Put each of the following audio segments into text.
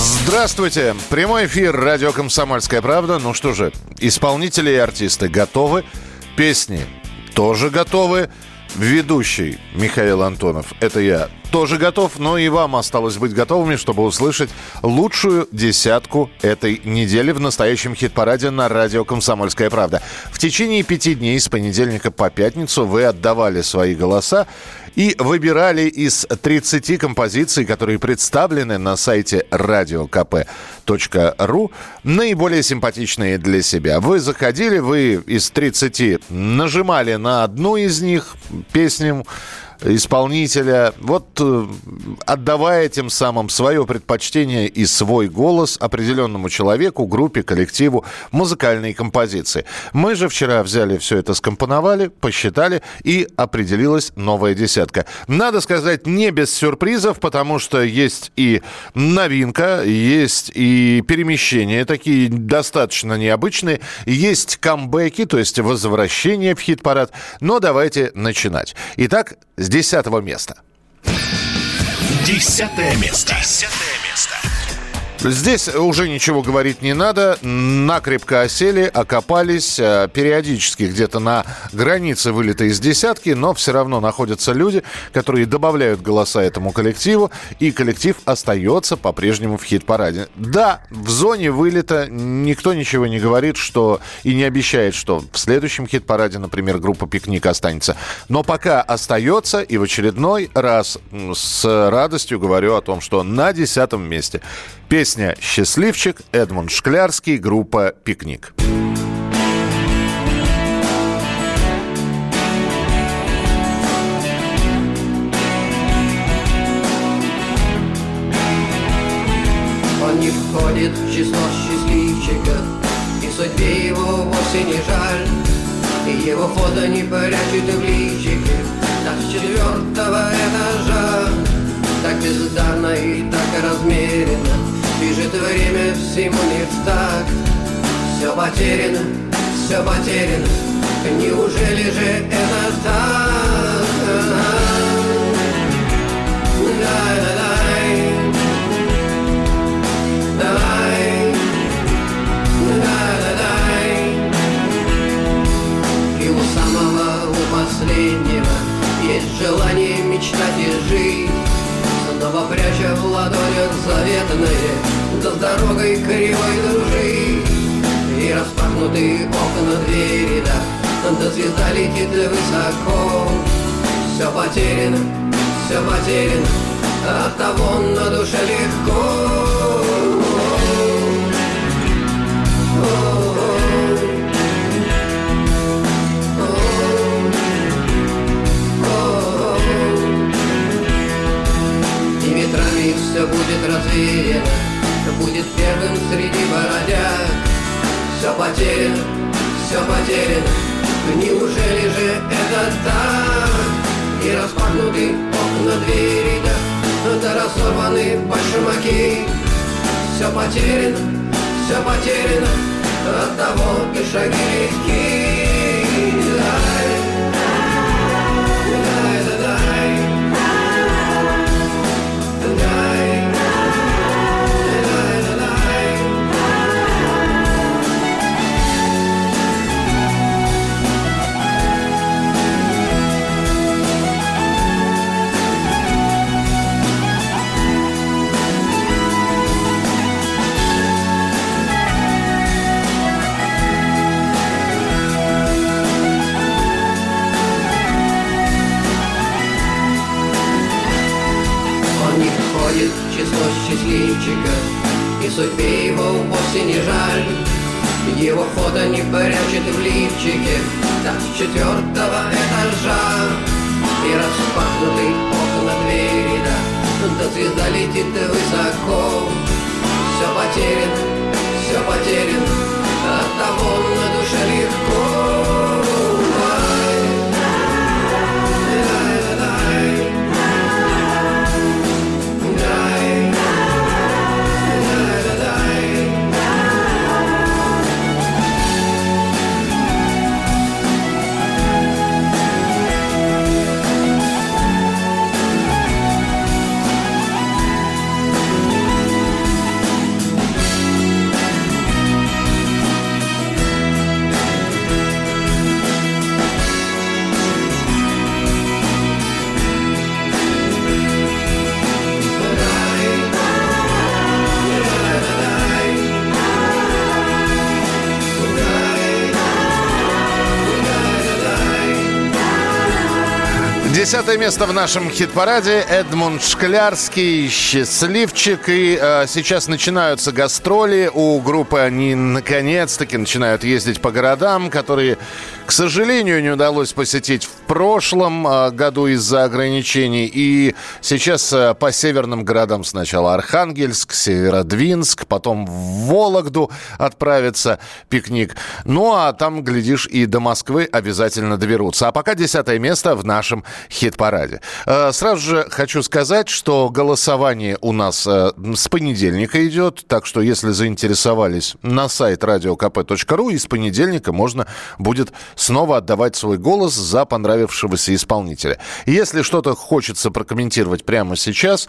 Здравствуйте. Прямой эфир радио «Комсомольская правда». Ну что же, исполнители и артисты готовы. Песни тоже готовы. Ведущий Михаил Антонов, это я, тоже готов, но и вам осталось быть готовыми, чтобы услышать лучшую десятку этой недели в настоящем хит-параде на радио «Комсомольская правда». В течение пяти дней с понедельника по пятницу вы отдавали свои голоса и выбирали из 30 композиций, которые представлены на сайте radiokp.ru, наиболее симпатичные для себя. Вы заходили, вы из 30 нажимали на одну из них песню, исполнителя, вот э, отдавая тем самым свое предпочтение и свой голос определенному человеку, группе, коллективу, музыкальной композиции. Мы же вчера взяли все это, скомпоновали, посчитали и определилась новая десятка. Надо сказать, не без сюрпризов, потому что есть и новинка, есть и перемещения такие достаточно необычные, есть камбэки, то есть возвращение в хит-парад. Но давайте начинать. Итак, с десятого места. Десятое место. Десятое место. Здесь уже ничего говорить не надо. Накрепко осели, окопались, э, периодически где-то на границе вылета из десятки, но все равно находятся люди, которые добавляют голоса этому коллективу, и коллектив остается по-прежнему в хит-параде. Да, в зоне вылета никто ничего не говорит, что и не обещает, что в следующем хит-параде, например, группа «Пикник» останется. Но пока остается, и в очередной раз с радостью говорю о том, что на десятом месте Песня «Счастливчик», Эдмунд Шклярский, группа «Пикник». Он не входит в число счастливчиков, И судьбе его вовсе не жаль, И его фото не прячет в личике, Так с четвертого этажа, Так бездарно и так размеренно Бежит время всему не так. Все потеряно, все потеряно. Неужели же это так? У самого, у последнего Есть желание мечтать и жить. Снова пряча в ладонях заветные Да с дорогой кривой дружи. И распахнутые окна двери, да Да звезда летит высоко. Все потеряно, все потеряно От того на душе легко. Все будет развеяно Будет первым среди бородяг Все потеряно, все потеряно Неужели же это так? И распахнуты окна двери, да Да разорваны башмаки Все потеряно, все потеряно. От того и шаги легки счастливчиков И судьбе его вовсе не жаль. Его фото не прячет в лифчике. С четвертого этажа. И распахнуты окна двери, да Да звезда летит высоко. Все потеряно, все потеряно Десятое место в нашем хит-параде. Эдмунд Шклярский, «Счастливчик». И э, сейчас начинаются гастроли у группы. Они наконец-таки начинают ездить по городам, которые, к сожалению, не удалось посетить в прошлом э, году из-за ограничений. И сейчас э, по северным городам сначала Архангельск, Северодвинск, потом в Вологду отправится пикник. Ну, а там, глядишь, и до Москвы обязательно доберутся. А пока десятое место в нашем хит-параде. Э, сразу же хочу сказать, что голосование у нас с понедельника идет, так что если заинтересовались на сайт radiokp.ru, и с понедельника можно будет снова отдавать свой голос за понравившегося исполнителя. Если что-то хочется прокомментировать прямо сейчас,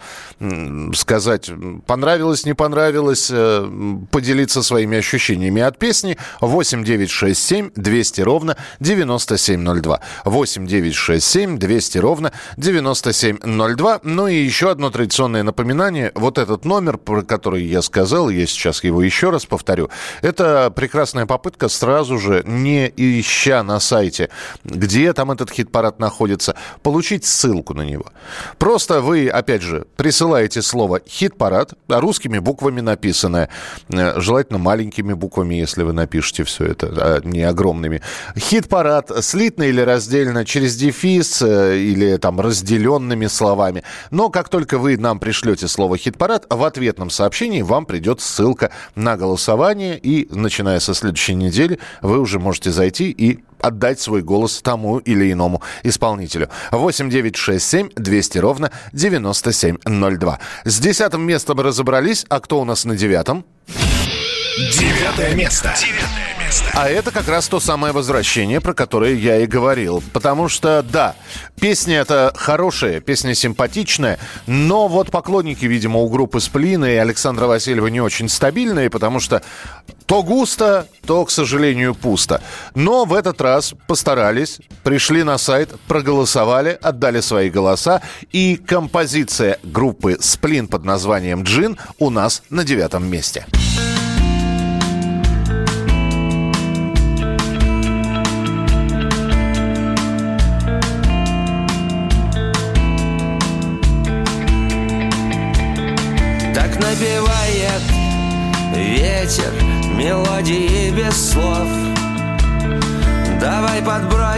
сказать, понравилось, не понравилось, э, поделиться своими ощущениями от песни, 8 9 6 7 200 ровно 9702. 8 9 6 7 200 200 ровно 9702. Ну и еще одно традиционное напоминание. Вот этот номер, про который я сказал, я сейчас его еще раз повторю. Это прекрасная попытка сразу же, не ища на сайте, где там этот хит-парад находится, получить ссылку на него. Просто вы, опять же, присылаете слово «хит-парад», русскими буквами написанное, э, желательно маленькими буквами, если вы напишете все это, а не огромными. Хит-парад слитно или раздельно через дефис э, или там разделенными словами. Но как только вы нам пришлете слово «хит-парад», в ответном сообщении вам придет ссылка на голосование, и начиная со следующей недели вы уже можете зайти и отдать свой голос тому или иному исполнителю. 8 9 6 7 200 ровно 9702. С десятым местом разобрались. А кто у нас на девятом? Девятое место. Девятое. А это как раз то самое возвращение, про которое я и говорил. Потому что, да, песня это хорошая, песня симпатичная, но вот поклонники, видимо, у группы Сплина и Александра Васильева не очень стабильные, потому что то густо, то, к сожалению, пусто. Но в этот раз постарались, пришли на сайт, проголосовали, отдали свои голоса, и композиция группы Сплин под названием «Джин» у нас на девятом месте. напевает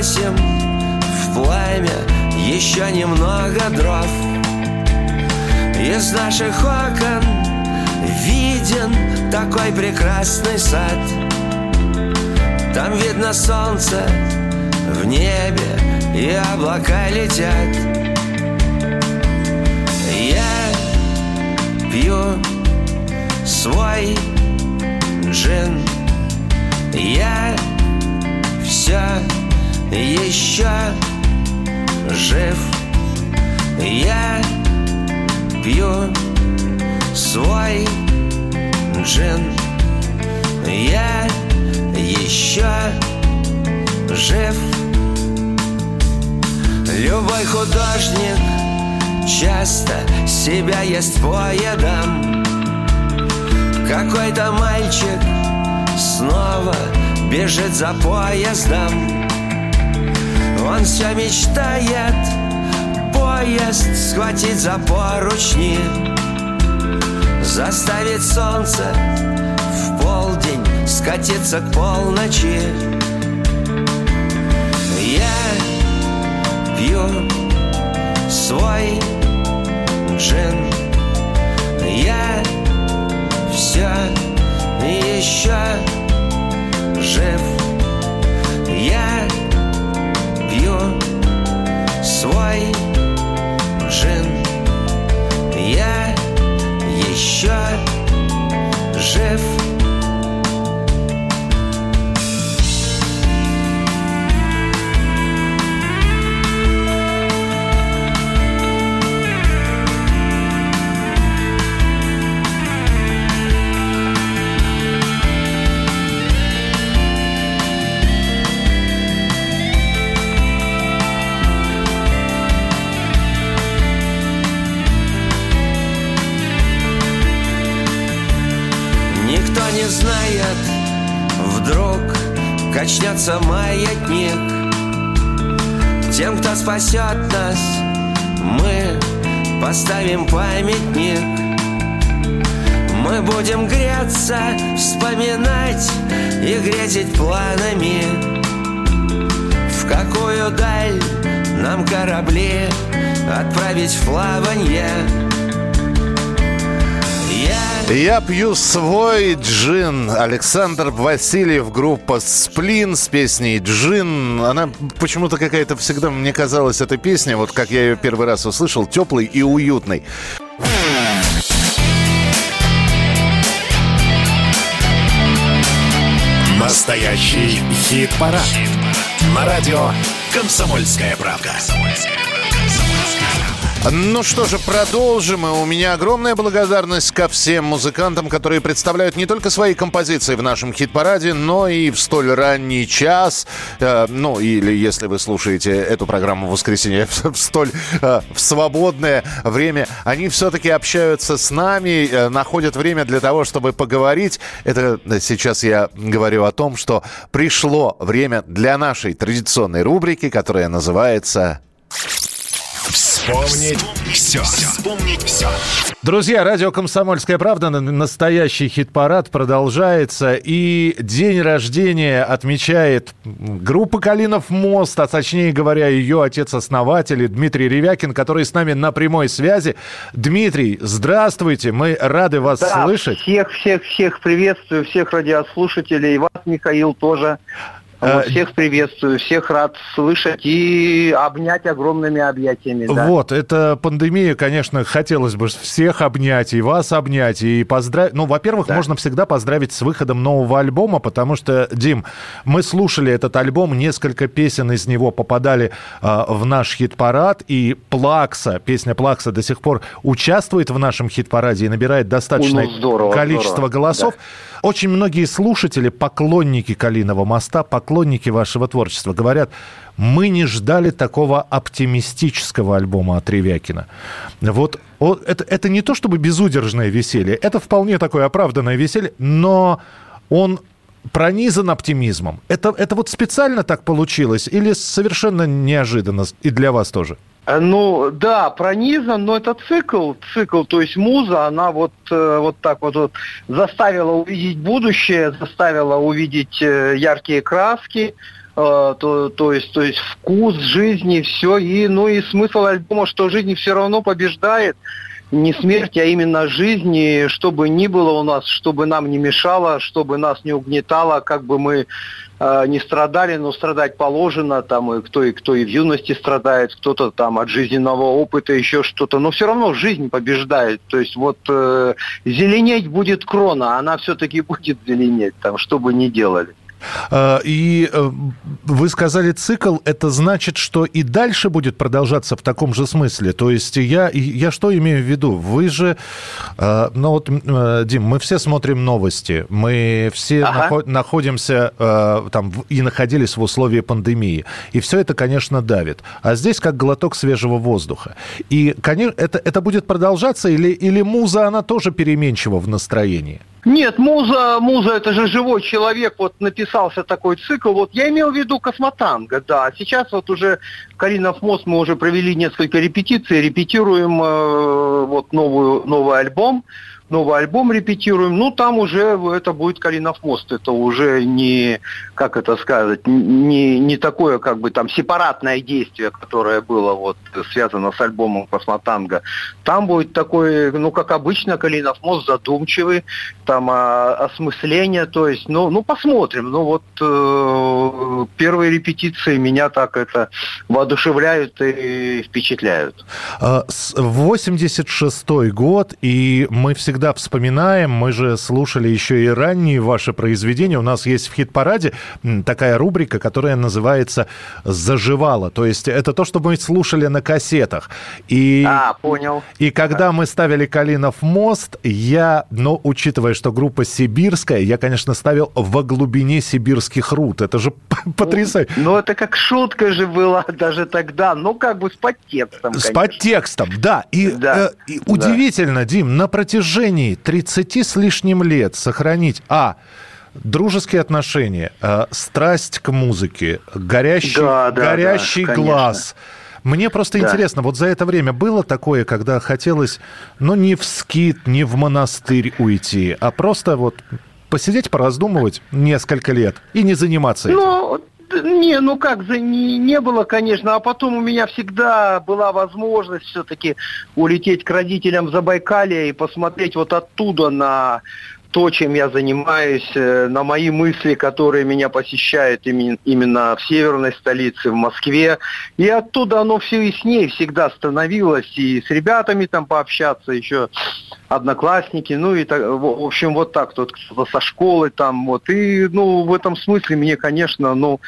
подбросим в пламя еще немного дров. Из наших окон виден такой прекрасный сад. Там видно солнце в небе и облака летят. Я пью свой джин. Я все еще жив. Я пью свой джин. Я еще жив. Любой художник часто себя ест поедом какой-то мальчик снова бежит за поездом Он все мечтает поезд схватить за поручни Заставить солнце в полдень скатиться к полночи. Я пью свой джин Я все еще жив свой джин Я еще жив качнется маятник. Тем, кто спасет нас Мы поставим памятник. Мы будем греться, вспоминать и грезить планами. В какую даль нам корабли отправить в плаванье я пью свой джин. Александр Васильев, группа «Сплин» с песней «Джин». Она почему-то какая-то всегда, мне казалась, эта песня, вот как я ее первый раз услышал, теплой и уютной. Настоящий хит-парад. Хит На радио «Комсомольская правка». «Комсомольская правка». Ну что же, продолжим. И у меня огромная благодарность ко всем музыкантам, которые представляют не только свои композиции в нашем хит-параде, но и в столь ранний час, э, ну или если вы слушаете эту программу в воскресенье в столь э, в свободное время, они все-таки общаются с нами, э, находят время для того, чтобы поговорить. Это сейчас я говорю о том, что пришло время для нашей традиционной рубрики, которая называется Вспомнить все. Вспомнить все. Друзья, радио «Комсомольская правда», настоящий хит-парад продолжается. И день рождения отмечает группа «Калинов мост», а точнее говоря, ее отец-основатель Дмитрий Ревякин, который с нами на прямой связи. Дмитрий, здравствуйте, мы рады вас да, слышать. Всех-всех-всех приветствую, всех радиослушателей, вас, Михаил, тоже. Вот, э, всех приветствую, всех рад слышать и обнять огромными объятиями. Да. Вот, это пандемия, конечно, хотелось бы всех обнять, и вас обнять, и поздравить. Ну, во-первых, да. можно всегда поздравить с выходом нового альбома, потому что, Дим, мы слушали этот альбом, несколько песен из него попадали э, в наш хит-парад, и Плакса, песня Плакса до сих пор участвует в нашем хит-параде и набирает достаточное ну, здорово, количество здорово. голосов. Да. Очень многие слушатели, поклонники Калиного моста, поклонники вашего творчества говорят, мы не ждали такого оптимистического альбома от Ревякина. Вот это, это не то чтобы безудержное веселье, это вполне такое оправданное веселье, но он пронизан оптимизмом. Это, это вот специально так получилось или совершенно неожиданно и для вас тоже? Э, ну, да, пронизан, но это цикл, цикл, то есть муза, она вот, э, вот так вот, вот заставила увидеть будущее, заставила увидеть э, яркие краски, то, то, есть, то есть вкус жизни, все, и, ну и смысл альбома, что жизнь все равно побеждает, не смерть, а именно жизнь, и чтобы ни было у нас, чтобы нам не мешало, чтобы нас не угнетало, как бы мы э, не страдали, но страдать положено, там и кто и кто и в юности страдает, кто-то там от жизненного опыта, еще что-то, но все равно жизнь побеждает. То есть вот э, зеленеть будет крона, она все-таки будет зеленеть, там, что бы ни делали. А, и э, вы сказали цикл, это значит, что и дальше будет продолжаться в таком же смысле. То есть я, я что имею в виду? Вы же, а, ну вот, э, Дим, мы все смотрим новости, мы все ага. находимся э, там и находились в условии пандемии. И все это, конечно, давит. А здесь как глоток свежего воздуха. И, конечно, это, это будет продолжаться или, или муза, она тоже переменчива в настроении? Нет, муза, муза это же живой человек, вот написался такой цикл. Вот я имел в виду космотанго, да. Сейчас вот уже Каринов мост мы уже провели несколько репетиций, репетируем э, вот новую, новый альбом новый альбом репетируем, ну, там уже это будет Калинов мост. Это уже не, как это сказать, не, не такое, как бы, там, сепаратное действие, которое было вот связано с альбомом Космотанго. Там будет такой, ну, как обычно, Калинов мост задумчивый, там а, осмысление, то есть, ну, ну, посмотрим. Ну, вот э, первые репетиции меня так это воодушевляют и впечатляют. 86-й а, год, и мы всегда всегда вспоминаем, мы же слушали еще и ранние ваши произведения. У нас есть в хит-параде такая рубрика, которая называется «Заживало». То есть это то, что мы слушали на кассетах. И, а, понял. И когда мы ставили «Калинов мост», я, но учитывая, что группа сибирская, я, конечно, ставил «Во глубине сибирских руд». Это же потрясающе. Ну, это как шутка же была даже тогда, ну, как бы с подтекстом, С подтекстом, да. И, да. Э, и удивительно, Дим, на протяжении протяжении 30 с лишним лет сохранить, а, дружеские отношения, э, страсть к музыке, горящий, Да, да, горящий да, глаз. Мне просто Да. интересно, вот за это время было такое, когда хотелось, ну, не в скит, не в монастырь уйти, а просто вот посидеть, пораздумывать несколько лет и не заниматься этим? Ну, не, ну как, за, не, не было, конечно, а потом у меня всегда была возможность все-таки улететь к родителям в Забайкалье и посмотреть вот оттуда на то, чем я занимаюсь, э, на мои мысли, которые меня посещают имен- именно в северной столице, в Москве. И оттуда оно все яснее всегда становилось. И с ребятами там пообщаться, еще одноклассники, ну и так, в общем, вот так, кто-то со школы там, вот. И, ну, в этом смысле мне, конечно, ну,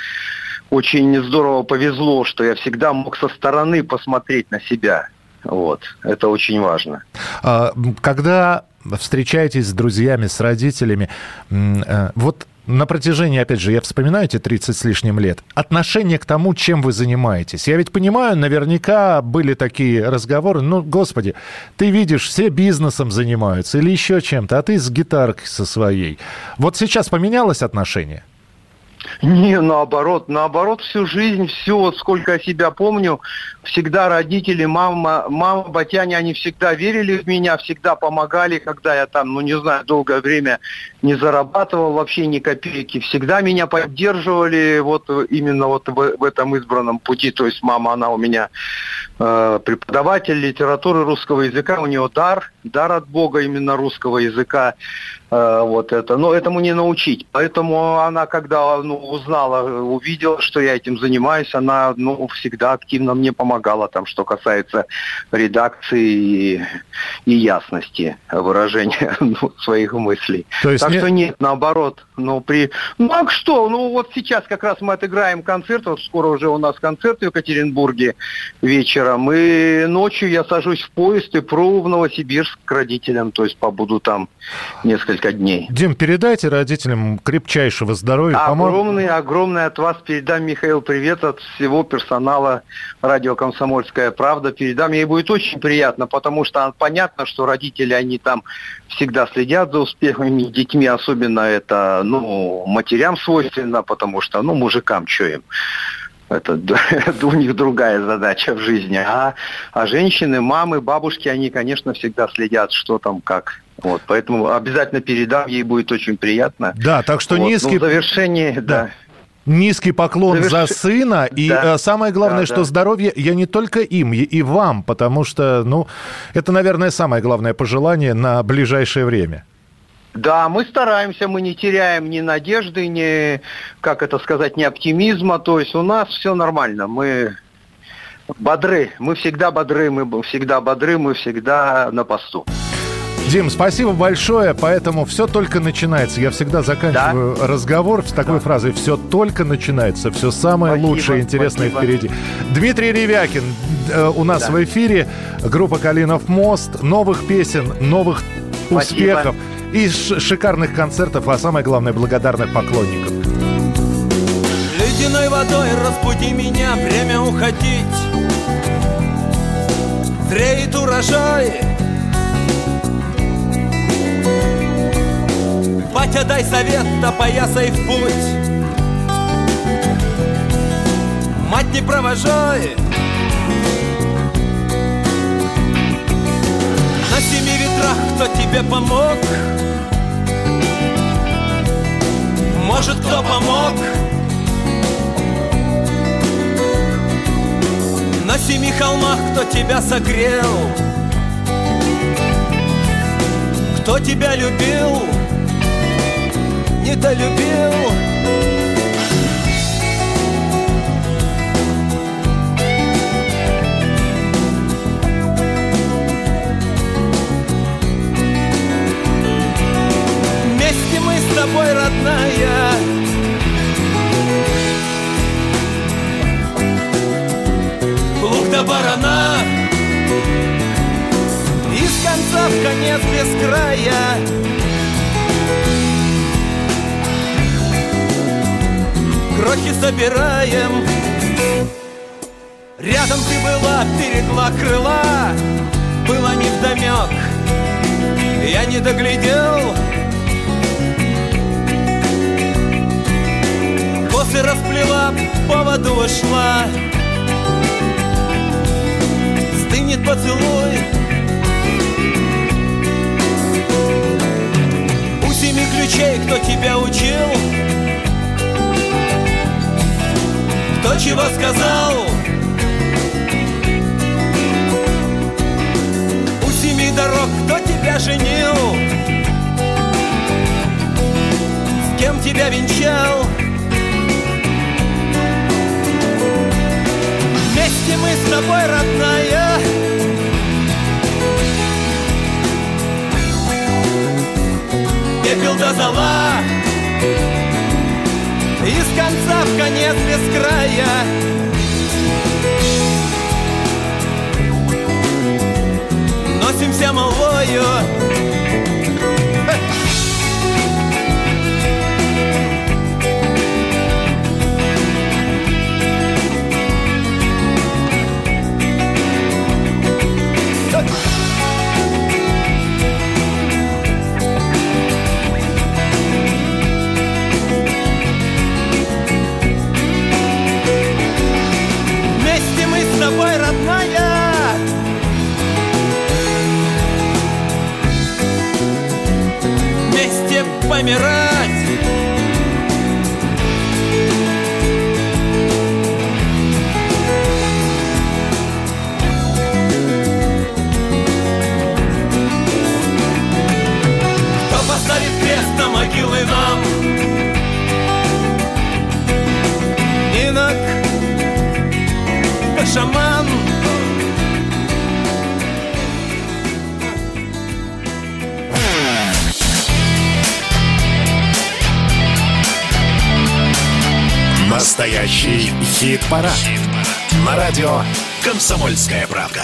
очень здорово повезло, что я всегда мог со стороны посмотреть на себя. Вот, это очень важно. А, Когда встречаетесь с друзьями, с родителями, э, вот на протяжении, опять же, я вспоминаю эти 30 с лишним лет, отношение к тому, чем вы занимаетесь. Я ведь понимаю, наверняка были такие разговоры, ну, господи, ты видишь, все бизнесом занимаются или еще чем-то, а ты с гитаркой со своей. Вот сейчас поменялось отношение? Не, наоборот, наоборот, всю жизнь, всю, вот сколько я себя помню, всегда родители, мама, мама, батяне, они всегда верили в меня, всегда помогали, когда я там, ну не знаю, долгое время не зарабатывал вообще ни копейки, всегда меня поддерживали вот именно вот в, в этом избранном пути, то есть мама, она у меня э, преподаватель литературы русского языка, у нее дар, дар от Бога именно русского языка, вот это, но этому не научить, поэтому она, когда ну, узнала, увидела, что я этим занимаюсь, она ну, всегда активно мне помогала, там, что касается редакции и, и ясности выражения ну, своих мыслей. То есть так не- что нет, наоборот. Ну, при... ну, а что? Ну, вот сейчас как раз мы отыграем концерт, вот скоро уже у нас концерт в Екатеринбурге вечером, и ночью я сажусь в поезд и пру в Новосибирск к родителям, то есть побуду там несколько дней. Дим, передайте родителям крепчайшего здоровья. Огромный, огромный от вас передам, Михаил, привет от всего персонала радио «Комсомольская правда». Передам, ей будет очень приятно, потому что понятно, что родители, они там всегда следят за успехами детьми, особенно это, ну, матерям свойственно, потому что, ну, мужикам, что им. Это у них другая задача в жизни. А, а женщины, мамы, бабушки, они, конечно, всегда следят, что там, как. Вот, поэтому обязательно передам, ей будет очень приятно. Да, так что Вот, ну, низкий... в завершении, да. Низкий поклон за сына. И Да. э, самое главное, Да, что да. здоровье я не только им, и вам, потому что, ну, это, наверное, самое главное пожелание на ближайшее время. Да, мы стараемся, мы не теряем ни надежды, ни, как это сказать, ни оптимизма. То есть у нас все нормально. Мы бодры, мы всегда бодры, мы всегда бодры, мы всегда на посту. Дим, спасибо большое. Поэтому все только начинается. Я всегда заканчиваю разговор с такой фразой: все только начинается, все самое Спасибо, лучшее, интересное спасибо. впереди. Дмитрий Ревякин э, у нас Да. в эфире. Группа Калинов мост. Новых песен, новых Спасибо. успехов и шикарных концертов, а самое главное, благодарных поклонников. Ледяной водой разбуди меня, время уходить Зреет урожай Батя, дай совет, опоясай в путь Мать, не провожай На семи ветрах кто тебе помог? Может, кто помог? На семи холмах кто тебя согрел? Кто тебя любил? Недолюбил? Вместе мы с тобой, родная. Лук до барана. Из конца в конец без края крохи собираем. Рядом ты была, берегла крыла. Было невдомек, я не доглядел. После расплела, поводу ушла Стынет поцелуй. У семи ключей, кто тебя учил. Чего сказал У семи дорог кто тебя женил? С кем тебя венчал? Вместе мы с тобой, родная. Пепел до зола Из конца в конец без края. Носимся молвою «Комсомольская правда».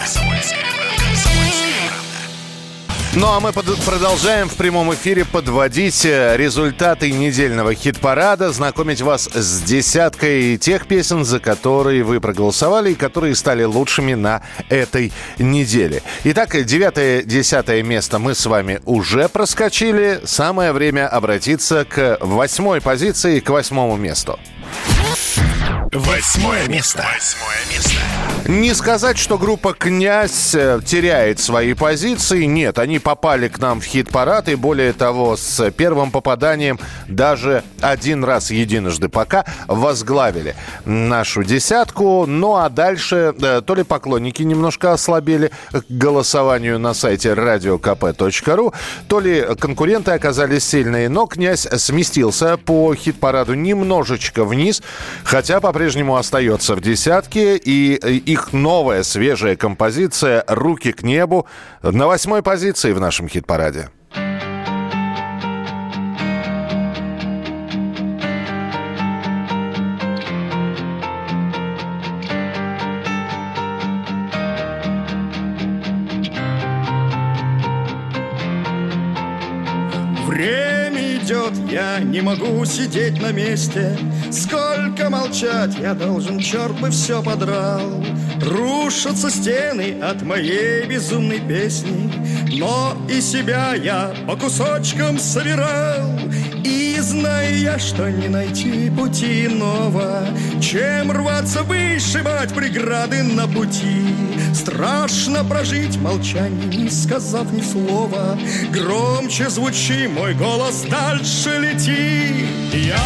Ну а мы под- продолжаем в прямом эфире подводить э, результаты недельного хит-парада, знакомить вас с десяткой тех песен, за которые вы проголосовали и которые стали лучшими на этой неделе. Итак, девятое-десятое место мы с вами уже проскочили. Самое время обратиться к восьмой позиции, к восьмому месту. Восьмое место. Восьмое место. Не сказать, что группа «Князь» э, теряет свои позиции. Нет, они попали к нам в хит-парад. И более того, с первым попаданием даже один раз единожды пока возглавили нашу десятку. Ну а дальше э, то ли поклонники немножко ослабели к голосованию на сайте radiokp.ru, то ли конкуренты оказались сильные. Но «Князь» сместился по хит-параду немножечко вниз, хотя по-прежнему остается в десятке. И их новая свежая композиция «Руки к небу» на восьмой позиции в нашем хит-параде. Не могу сидеть на месте. Сколько молчать? Я должен, черт бы все подрал. Рушатся стены от моей безумной песни Но и себя я по кусочкам собирал Знаю я, что не найти пути иного Чем рваться вышибать преграды на пути. Страшно прожить молчание, не сказав ни слова. Громче звучи, мой голос дальше лети. Я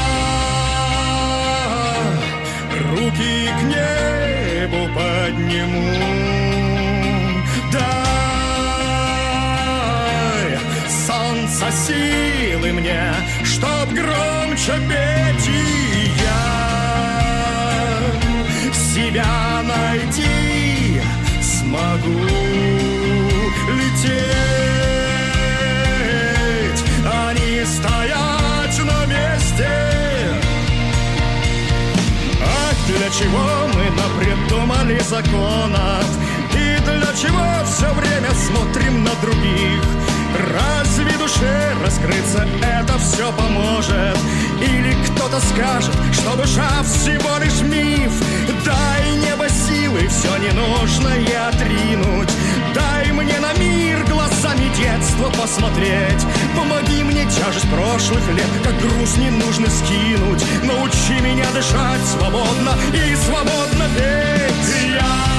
руки к небу подниму. Дай солнца силы мне, чтоб громче петь и я. Себя найти смогу лететь, а не стоять на месте. Ах, для чего мы напридумали законов И для чего все время смотрим на других Разве душе раскрыться это все поможет? Или кто-то скажет, что душа всего лишь миф? Дай небо силы, все ненужное отринуть. Дай мне на мир глазами детства посмотреть. Помоги мне тяжесть прошлых лет, как груз не нужно скинуть. Научи меня дышать свободно и свободно петь. Я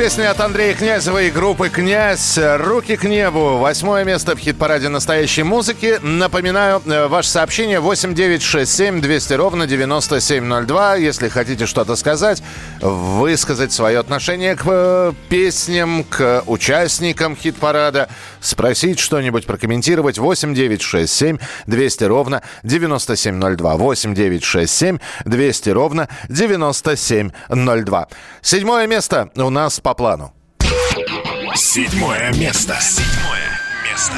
песня от Андрея Князева и группы «Князь». «Руки к небу». Восьмое место в хит-параде настоящей музыки. Напоминаю, э, ваше сообщение 8967 200 ровно 9702. Если хотите что-то сказать, высказать свое отношение к э, песням, к участникам хит-парада, спросить что-нибудь, прокомментировать 8967 200 ровно 9702. 8967 200 ровно 9702. Седьмое место у нас по плану. Седьмое место. Седьмое место.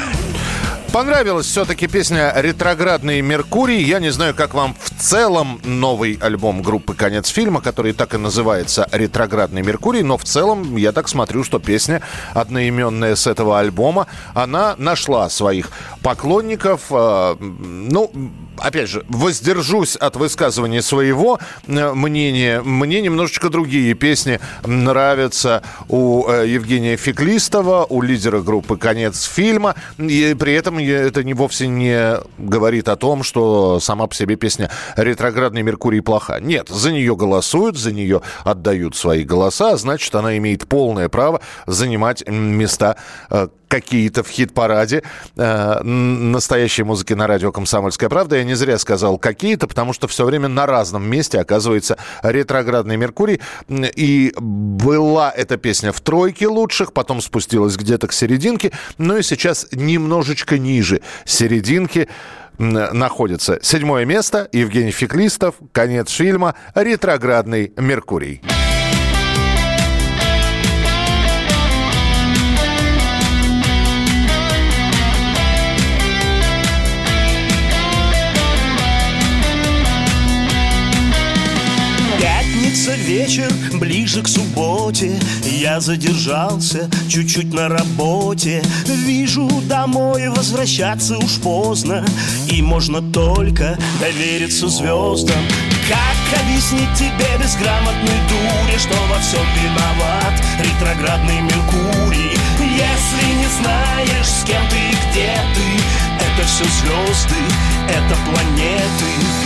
Понравилась все-таки песня «Ретроградный Меркурий». Я не знаю, как вам в целом новый альбом группы «Конец фильма», который так и называется «Ретроградный Меркурий», но в целом я так смотрю, что песня, одноименная с этого альбома, она нашла своих поклонников. Э, Ну, опять же, воздержусь от высказывания своего э, мнения. Мне немножечко другие песни нравятся у э, Евгения Феклистова, у лидера группы «Конец фильма». И при этом это не вовсе не говорит о том, что сама по себе песня «Ретроградный Меркурий» плоха. Нет, за нее голосуют, за нее отдают свои голоса, а значит, она имеет полное право занимать места э, какие-то в хит-параде э, настоящей музыки на радио «Комсомольская правда». Я не зря сказал «какие-то», потому что все время на разном месте оказывается ретроградный Меркурий. И была эта песня в тройке лучших, потом спустилась где-то к серединке, ну и сейчас немножечко ниже серединки находится. Седьмое место. Евгений Феклистов. Конец фильма. Ретроградный Меркурий. Вечер, ближе к субботе. Я задержался чуть-чуть на работе. Вижу, домой возвращаться уж поздно. И можно только довериться звездам. Как объяснить тебе безграмотной дуре Что во всем виноват ретроградный Меркурий? Если не знаешь, с кем ты и где ты Это все звезды, это планеты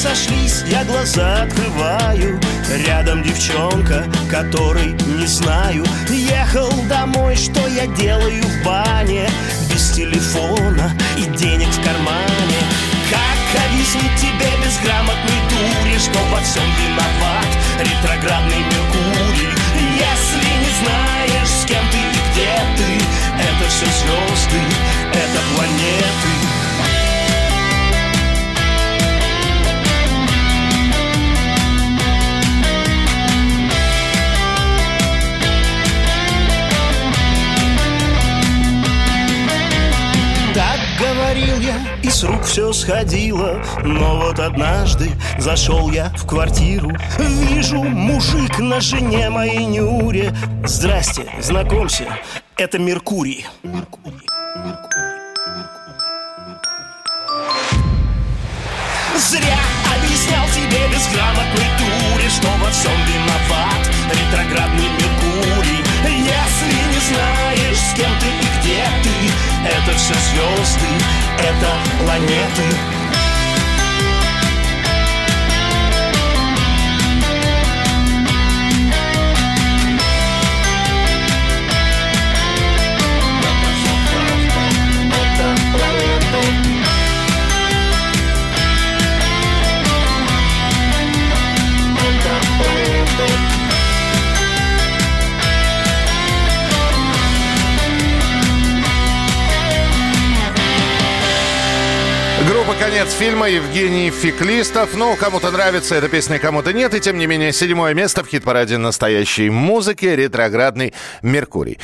сошлись, я глаза открываю. Рядом девчонка, которой не знаю. Ехал домой, я делаю в бане? Без телефона и денег в кармане. Как объяснить тебе безграмотной дуре Что во всем виноват ретроградный Меркурий? Если не знаешь, с кем ты и где ты Это все звезды, это планеты говорил я, и с рук все сходило. Но вот однажды зашел я в квартиру Вижу, мужик на жене моей Нюре. Здрасте, знакомься, это Меркурий. Меркурий, Зря объяснял тебе безграмотной дуре Что во всем виноват ретроградный Меркурий. Если не знаешь, с кем ты и где ты Это все звезды, это планеты Группа «Конец фильма» Евгений Феклистов. Ну, кому-то нравится эта песня, кому-то нет. И тем не менее, седьмое место в хит-параде настоящей музыки «Ретроградный Меркурий».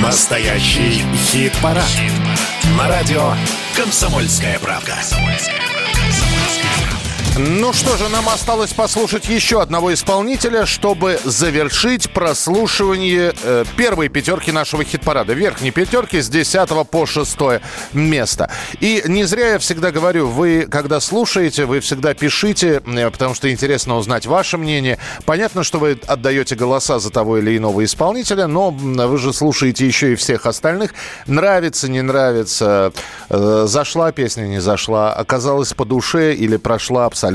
Настоящий хит-парад. На радио «Комсомольская правда». Ну что же, нам осталось послушать еще одного исполнителя, чтобы завершить прослушивание э, первой пятерки нашего хит-парада. Верхней пятерки с 10 по 6 место. И не зря я всегда говорю, вы, когда слушаете, вы всегда пишите, э, потому что интересно узнать ваше мнение. Понятно, что вы отдаете голоса за того или иного исполнителя, но вы же слушаете еще и всех остальных. Нравится, не нравится, э, зашла песня, не зашла, оказалась по душе или прошла абсолютно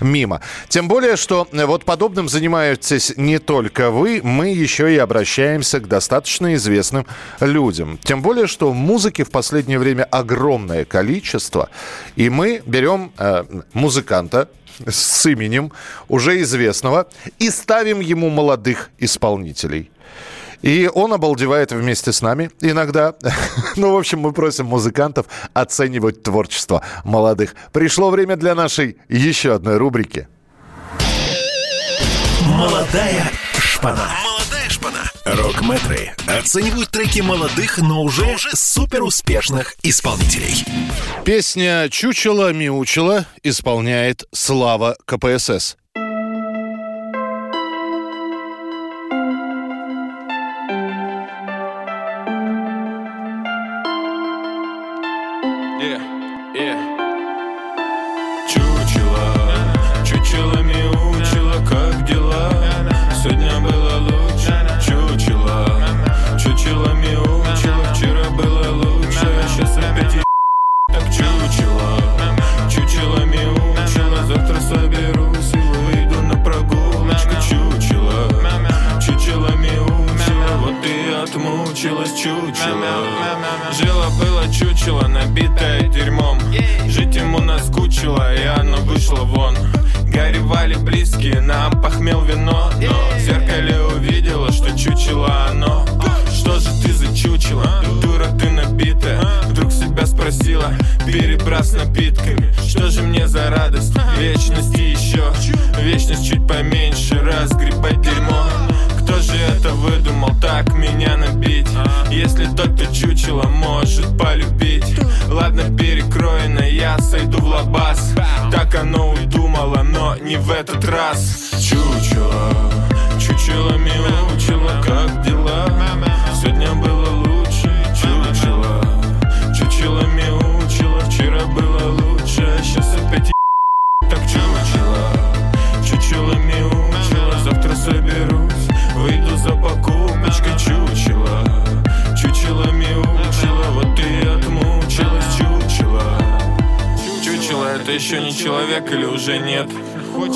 мимо. Тем более, что вот подобным занимаетесь не только вы, мы еще и обращаемся к достаточно известным людям. Тем более, что музыки в последнее время огромное количество, и мы берем э, музыканта, с именем уже известного и ставим ему молодых исполнителей. И он обалдевает вместе с нами иногда. ну, в общем, мы просим музыкантов оценивать творчество молодых. Пришло время для нашей еще одной рубрики. Молодая шпана. Молодая шпана. Рок-метры оценивают треки молодых, но уже супер успешных исполнителей. Песня «Чучело мяучело» исполняет Слава КПСС. Отмучилась чучело. Жило было чучело, набитое дерьмом. Жить ему наскучило, и оно вышло вон. Горевали близкие, нам похмел вино. Но в зеркале увидела, что чучело оно. Что же ты за чучело, дура ты набитая! Вдруг себя спросила, перебрав с напитками. Что же мне за радость, вечности еще. Вечность чуть поменьше, разгребать дерьмо кто же это выдумал так меня набить? Если тот, кто чучело, может полюбить Ладно, перекроено, я сойду в лабаз Так оно удумало, но не в этот раз Чучело, чучело мяучело, как дела? Человек или уже нет.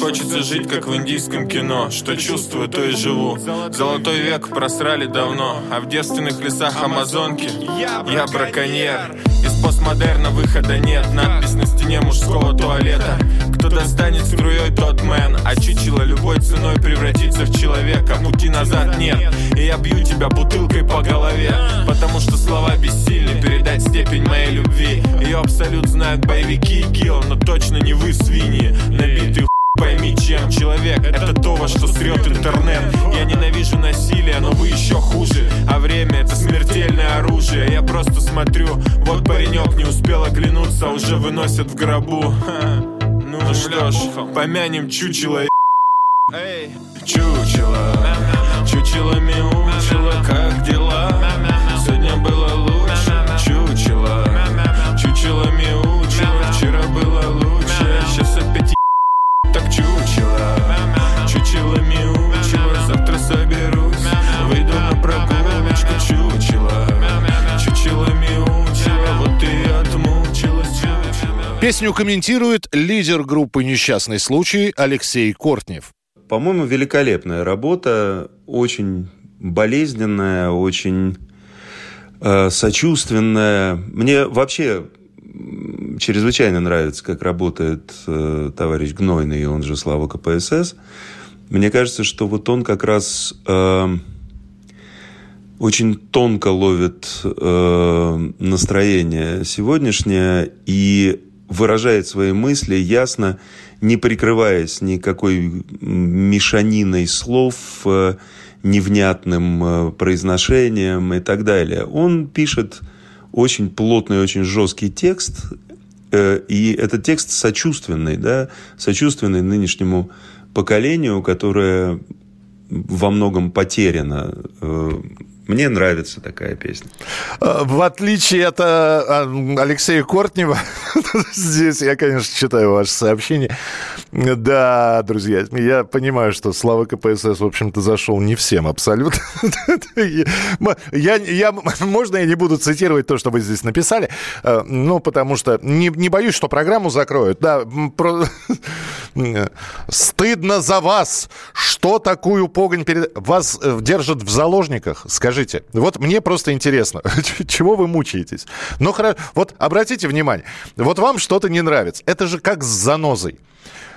Хочется жить, как в индийском кино Что чувствую, то и живу. Золотой век просрали давно А в девственных лесах Амазонки. Я браконьер постмодерна выхода нет. Надпись на стене мужского туалета. Кто достанет струей, тот мэн. А чучело любой ценой превратится в человека. Пути назад нет. И я бью тебя бутылкой по голове. Потому что слова бессильны Передать степень моей любви. Ее абсолют знают боевики и гил Но точно не вы, свиньи. Набитый хуй Пойми, чем человек. Это то, во что срет интернет. Я ненавижу насилие, но вы еще хуже. А время это смертельное оружие. Я просто смотрю, вот паренек не успел оглянуться Уже выносят в гробу. Ха. Ну что ж, помянем чучело. Эй, чучело. Чучело мяучело, как дела? Песню комментирует лидер группы «Несчастный случай» Алексей Кортнев. По-моему, великолепная работа, очень болезненная, очень э, сочувственная. Мне вообще чрезвычайно нравится, как работает э, товарищ Гнойный, он же Слава КПСС. Мне кажется, что вот он как раз э, очень тонко ловит э, настроение сегодняшнее и выражает свои мысли ясно, не прикрываясь никакой мешаниной слов, э, невнятным э, произношением и так далее. Он пишет очень плотный, очень жесткий текст, э, и этот текст сочувственный, да, сочувственный нынешнему поколению, которое во многом потеряно. Мне нравится такая песня. Э, В отличие от э, Алексея Кортнева, здесь я, конечно, читаю ваше сообщение. Да, друзья, я понимаю, что Слава КПСС, в общем-то, зашел не всем абсолютно. Я, я, можно я не буду цитировать то, что вы здесь написали, э, ну, потому что не, не боюсь, что программу закроют. Да, про- стыдно за вас, что такую погонь перед... Вас э, держат в заложниках, скажите. Вот мне просто интересно, чего вы мучаетесь? Ну, хорошо, вот обратите внимание, вот вам что-то не нравится. Это же как с занозой.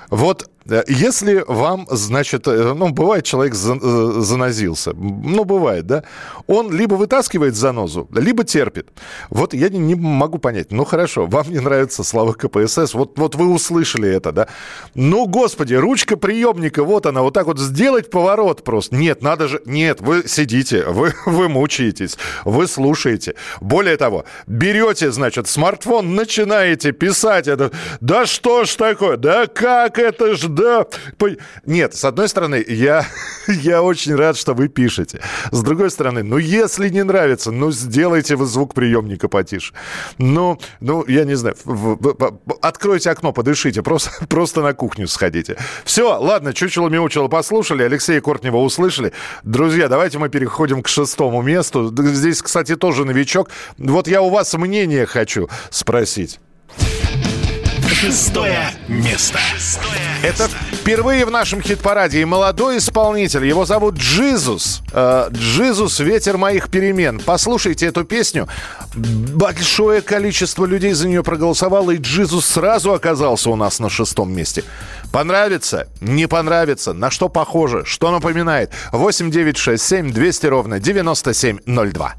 Вот э, если вам, значит, э, ну, бывает, человек э, занозился, ну, бывает, да, он либо вытаскивает занозу, либо терпит. Вот я не, могу понять, ну, хорошо, вам не нравится слава КПСС, вот, вот вы услышали это, да, ну, господи, ручка приемника, вот она, вот так вот сделать поворот просто. Нет, надо же, нет, вы сидите, вы, вы мучаетесь, вы слушаете. Более того, берете, значит, смартфон, начинаете писать это, да что ж такое, да как это ж, да. Нет, с одной стороны, я, я очень рад, что вы пишете. С другой стороны, ну, если не нравится, ну, сделайте вы звук приемника потише. Ну, ну, я не знаю, откройте окно, подышите, просто, просто на кухню сходите. Все, ладно, чучело-мяучело послушали, Алексея Кортнева услышали. Друзья, давайте мы переходим к шестому месту. Здесь, кстати, тоже новичок. Вот я у вас мнение хочу спросить. Шестое место. Это впервые в нашем хит-параде и молодой исполнитель. Его зовут Джизус. Э, Джизус «Ветер моих перемен». Послушайте эту песню. Большое количество людей за нее проголосовало, и Джизус сразу оказался у нас на шестом месте. Понравится? Не понравится? На что похоже? Что напоминает? 8 9 6 7 200 ровно 9702.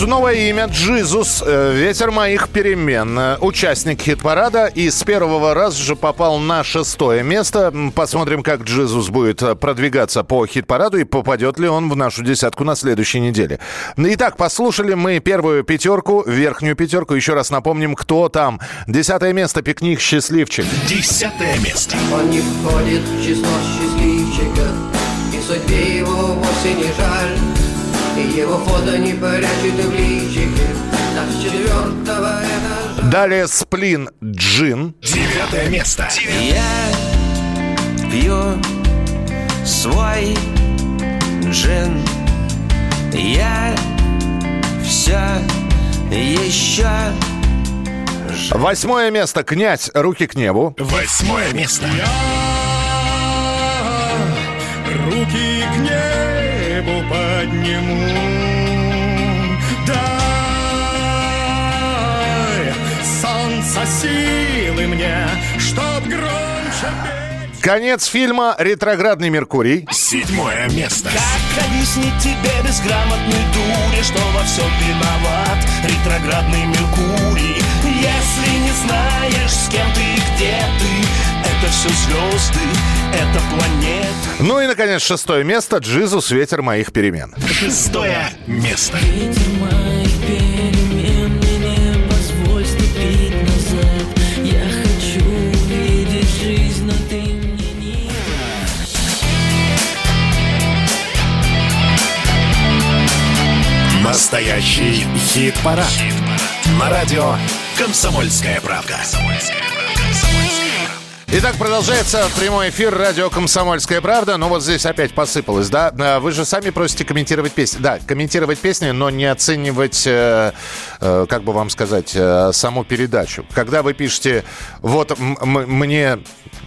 Лень. Ну что ж, новое имя Джизус, э, ветер моих перемен. Э, Участник хит-парада и с первого раза же попал на шестое место. Посмотрим, как Джизус будет э, продвигаться по хит-параду и попадет ли он в нашу десятку на следующей неделе. Итак, послушали мы первую пятерку, верхнюю пятерку. Еще раз напомним, кто там. Десятое место, пикник «Счастливчик». Десятое место. Он не входит в число счастливчиков И судьбе его вовсе не жаль его фото не прячет и в личике Так с четвертого этажа Далее «Сплин Джин». Девятое место. Я пью свой джин Я все еще Восьмое место, «Князь. Руки к небу». Восьмое место. Руки к небу подниму Дай солнца силы мне Чтоб громче петь Конец фильма «Ретроградный Меркурий». Седьмое место. Как объяснить тебе безграмотной дуре, что во всем виноват ретроградный Меркурий? Если не знаешь, с кем ты и где ты, это все звезды. Ну и, наконец, шестое место «Джизус. Ветер моих перемен». Шестое место. Настоящий хит-парад. На радио «Комсомольская правда». Итак, продолжается прямой эфир радио «Комсомольская правда». Ну вот здесь опять посыпалось, да? А, Вы же сами просите комментировать песни. Да, комментировать песни, но не оценивать, э, э, как бы вам сказать, э, саму передачу. Когда вы пишете, вот мне...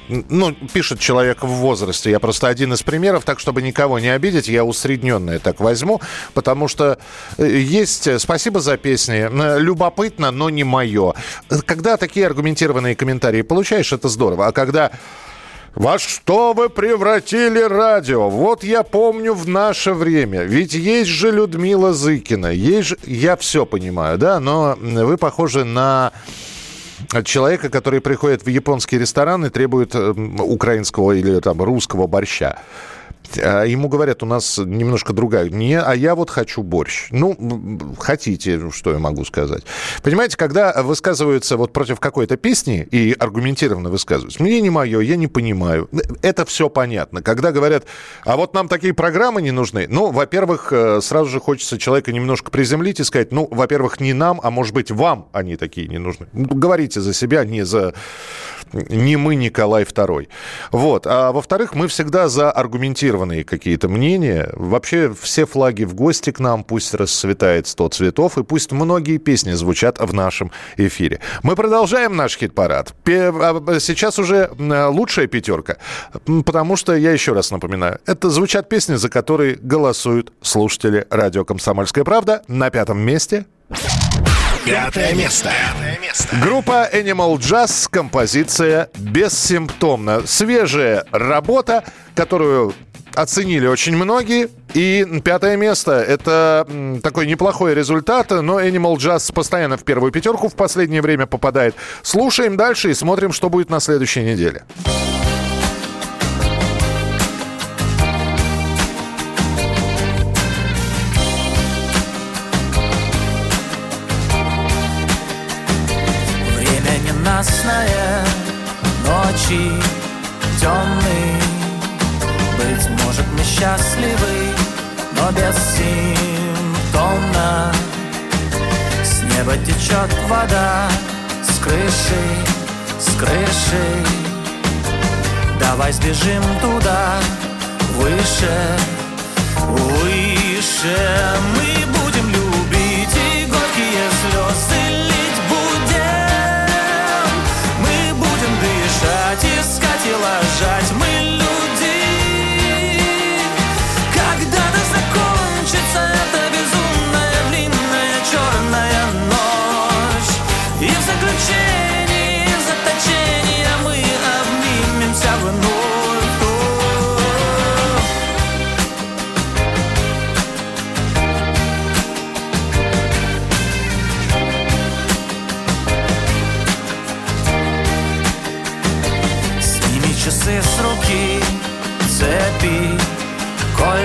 Ну, пишет человек в возрасте. Я просто один из примеров, так, чтобы никого не обидеть, я усредненное так возьму, потому что э, есть... э, Спасибо за песни. э, Любопытно, но не мое. Когда такие аргументированные комментарии получаешь, это здорово. Когда во что вы превратили радио? Вот я помню в наше время. Ведь есть же Людмила Зыкина. Есть же... Я все понимаю, да, но вы похожи на человека, который приходит в японский ресторан и требует э, украинского или там русского борща. А ему говорят, у нас немножко другая. Не, а я вот хочу борщ. Ну, хотите, что я могу сказать. Понимаете, когда высказываются вот против какой-то песни и аргументированно высказываются, мне не мое, я не понимаю. Это все понятно. Когда говорят, а вот нам такие программы не нужны, ну, во-первых, э, сразу же хочется человека немножко приземлить и сказать, ну, во-первых, не нам, а может быть, вам они такие не нужны. Ну, Говорите за себя, не за не мы, Николай II. Вот. А во-вторых, мы всегда за аргументированные какие-то мнения. Вообще все флаги в гости к нам, пусть расцветает 100 цветов, и пусть многие песни звучат в нашем эфире. Мы продолжаем наш хит-парад. А, Сейчас уже м, лучшая пятерка, потому что, я еще раз напоминаю, это звучат песни, за которые голосуют слушатели радио «Комсомольская правда». На пятом месте Пятое место. Группа Animal Jazz, композиция «Бессимптомно». Свежая работа, которую оценили очень многие. И пятое место – это такой неплохой результат, но Animal Jazz постоянно в первую пятерку в последнее время попадает. Слушаем дальше и смотрим, что будет на следующей неделе. Ненастное ночи темный Быть может мы счастливы, но бессимптомно С неба течет вода, с крыши, с крыши. Давай сбежим туда, выше, выше Мы и ложать Мы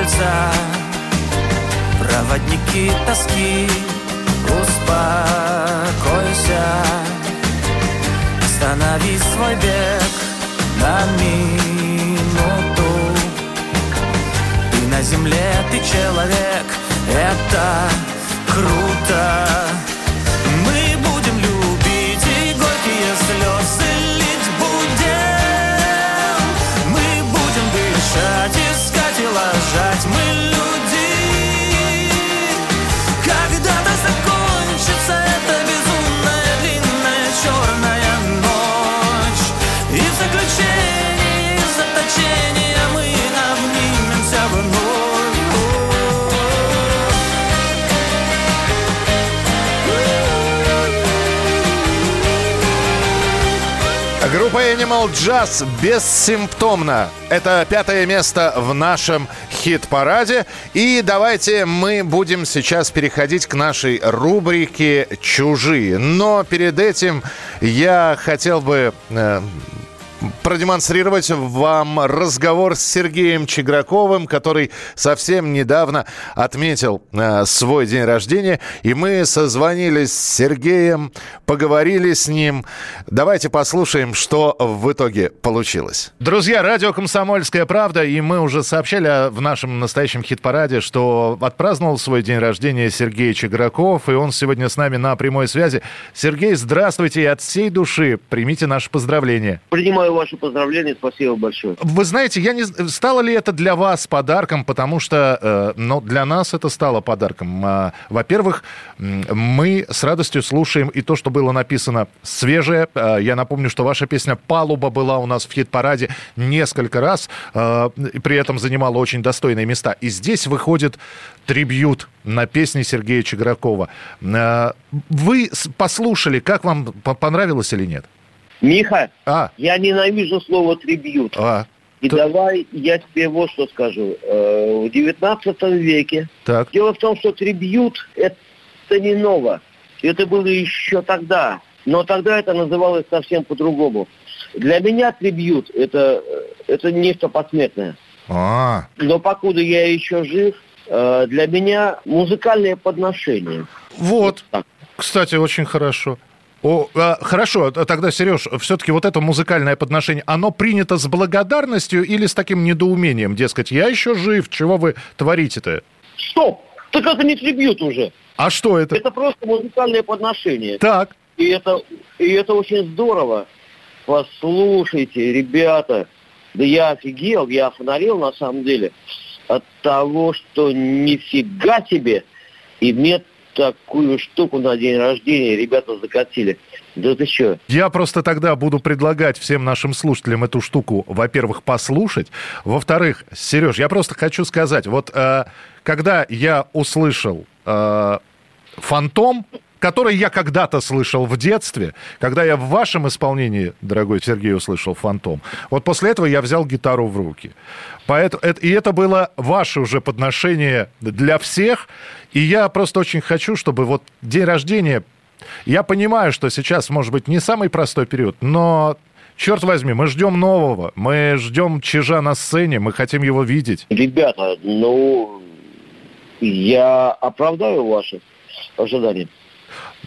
кольца, проводники тоски, успокойся, останови свой бег на минуту. Ты на земле, ты человек, это круто. Ложать. Мы люди. Когда-то закончится эта безумная длинная черная ночь. И в заключении заточения мы обнимемся вновь. Группа Animal Jazz бессимптомно. Это пятое место в нашем хит-параде. И давайте мы будем сейчас переходить к нашей рубрике «Чужие». Но перед этим я хотел бы э, продемонстрировать вам разговор с Сергеем Чеграковым, который совсем недавно отметил э, свой день рождения. И мы созвонились с Сергеем, поговорили с ним. Давайте послушаем, что в итоге получилось. Друзья, радио «Комсомольская правда», и мы уже сообщали в нашем настоящем хит-параде, что отпраздновал свой день рождения Сергей Чеграков, и он сегодня с нами на прямой связи. Сергей, здравствуйте, и от всей души примите наше поздравление. Принимаю ваши поздравления, спасибо большое. Вы знаете, я не стало ли это для вас подарком, потому что, э, ну, для нас это стало подарком. А, во-первых, мы с радостью слушаем и то, что было написано свежее. А, я напомню, что ваша песня "Палуба" была у нас в хит-параде несколько раз, и при этом занимала очень достойные места. И здесь выходит трибьют на песни Сергея Чегракова. А, вы послушали, как вам по- понравилось или нет? Миха, А, я ненавижу слово трибьют. а, И давай я тебе вот что скажу. Э, В 19 веке так. дело в том, что трибьют это не ново. Это было еще тогда. Но тогда это называлось совсем по-другому. Для меня трибьют это, э, это нечто посмертное. А, Но покуда я еще жив, э, для меня музыкальное подношение. Вот, так. кстати, очень хорошо. О, а, хорошо, тогда, Сереж, все-таки вот это музыкальное подношение, оно принято с благодарностью или с таким недоумением? Дескать, я еще жив, чего вы творите-то? Стоп! Так это не трибьют уже. А что это? Это просто музыкальное подношение. Так, И это, и это очень здорово. Послушайте, ребята, да я офигел, я офонарел на самом деле от того, что нифига себе иметь такую штуку на день рождения ребята закатили. Да ты что? я просто тогда буду предлагать всем нашим слушателям эту штуку, во-первых, послушать. Во-вторых, Сереж, я просто хочу сказать, вот э, когда я услышал э, «Фантом», который я когда-то слышал в детстве, когда я в вашем исполнении, дорогой Сергей, услышал «Фантом», вот после этого я взял гитару в руки. Поэтому, это, и это было ваше уже подношение для всех. И я просто очень хочу, чтобы вот день рождения... Я понимаю, что сейчас, может быть, не самый простой период, но черт возьми, мы ждем нового, мы ждем Чижа на сцене, мы хотим его видеть. Ребята, ну, я оправдаю ваши ожидания.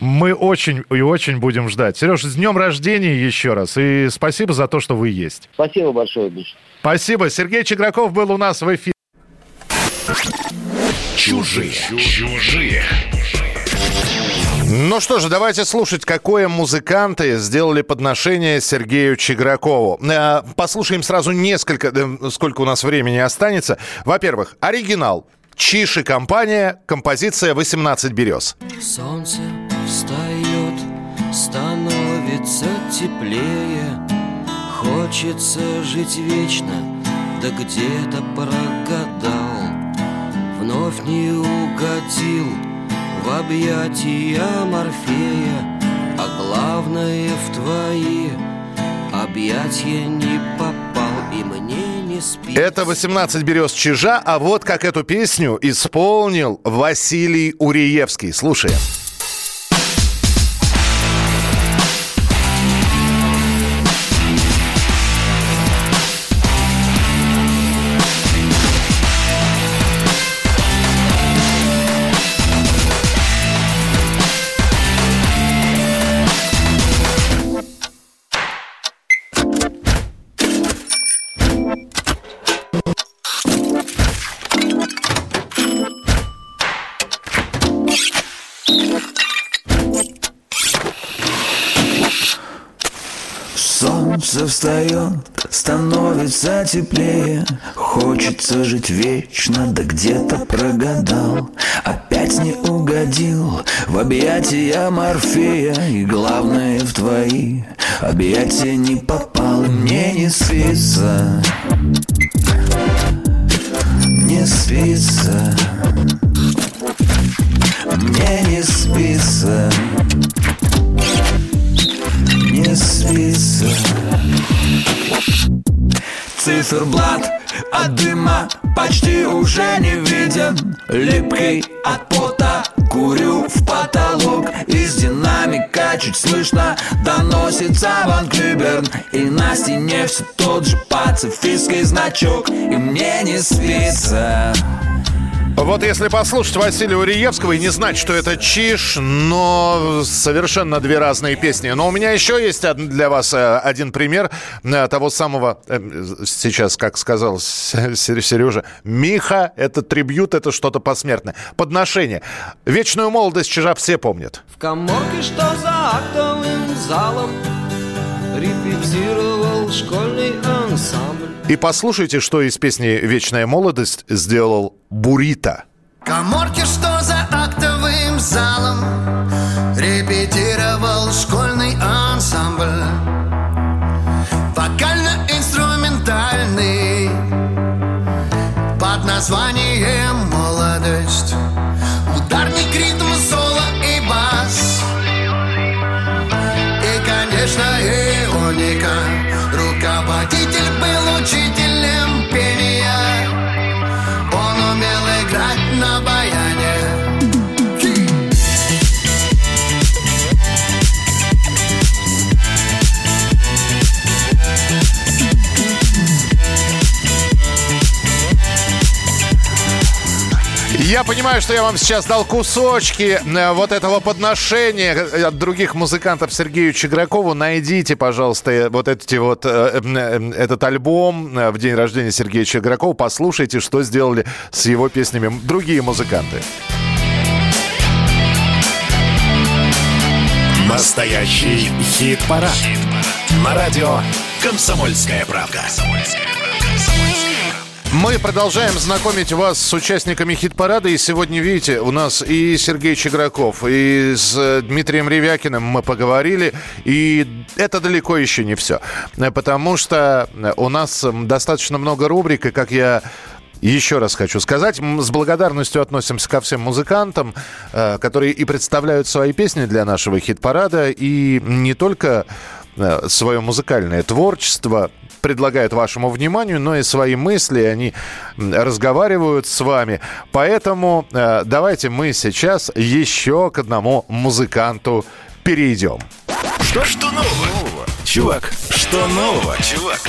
Мы очень и очень будем ждать. Сереж, с днем рождения еще раз. И спасибо за то, что вы есть. Спасибо большое, Миша. Спасибо. Сергей Чеграков был у нас в эфире. Чужие. Чужие. Ну что же, давайте слушать, какое музыканты сделали подношение Сергею Чегракову. Э, Послушаем сразу несколько, э, сколько у нас времени останется. Во-первых, оригинал. Чиш и компания, композиция «18 берез». Солнце встает, становится теплее Хочется жить вечно, да где-то прогадал Вновь не угодил в объятия Морфея А главное в твои объятия не попал И мне Это 18 берез чижа, а вот как эту песню исполнил Василий Уриевский. Слушаем. Становится теплее. Хочется жить вечно, да где-то прогадал. Опять не угодил в объятия Морфея. И главное в твои объятия не попал мне не спится. Не спится. Мне не спится. Не спится Циферблат от дыма почти уже не виден. Липкий от пота курю в потолок. Из динамика чуть слышно доносится Ван Клюберн. И на стене все тот же пацифистский значок. И мне не спится Вот если послушать Василия Уриевского и не знать, что это чиш, но совершенно две разные песни. Но у меня еще есть для вас э, один пример э, того самого, э, сейчас, как сказал Сережа, Миха, это трибют, это что-то посмертное. Подношение. Вечную молодость чижа все помнят. В коморке, что за актовым залом Репетировал школьный ансамбль И послушайте, что из песни «Вечная молодость» сделал Бурита. Коморки, что за актовым залом Репетировал школьный ансамбль Вокально-инструментальный Под названием Я понимаю, что я вам сейчас дал кусочки э, вот этого подношения от других музыкантов Сергею Чегракову. Найдите, пожалуйста, э, вот эти вот, э, этот альбом в день рождения Сергея Чегракова. Послушайте, что сделали с его песнями другие музыканты. Настоящий хит-парад. На радио «Комсомольская правда». Мы продолжаем знакомить вас с участниками хит-парада. И сегодня, видите, у нас и Сергей Чеграков, и с э, Дмитрием Ревякиным мы поговорили. И это далеко еще не все. Потому что э, у нас м, достаточно много рубрик, и как я еще раз хочу сказать, с благодарностью относимся ко всем музыкантам, э, которые и представляют свои песни для нашего хит-парада, и не только свое музыкальное творчество предлагают вашему вниманию, но и свои мысли, они разговаривают с вами. Поэтому э, давайте мы сейчас еще к одному музыканту перейдем. Что, что нового? Чувак, что нового, чувак?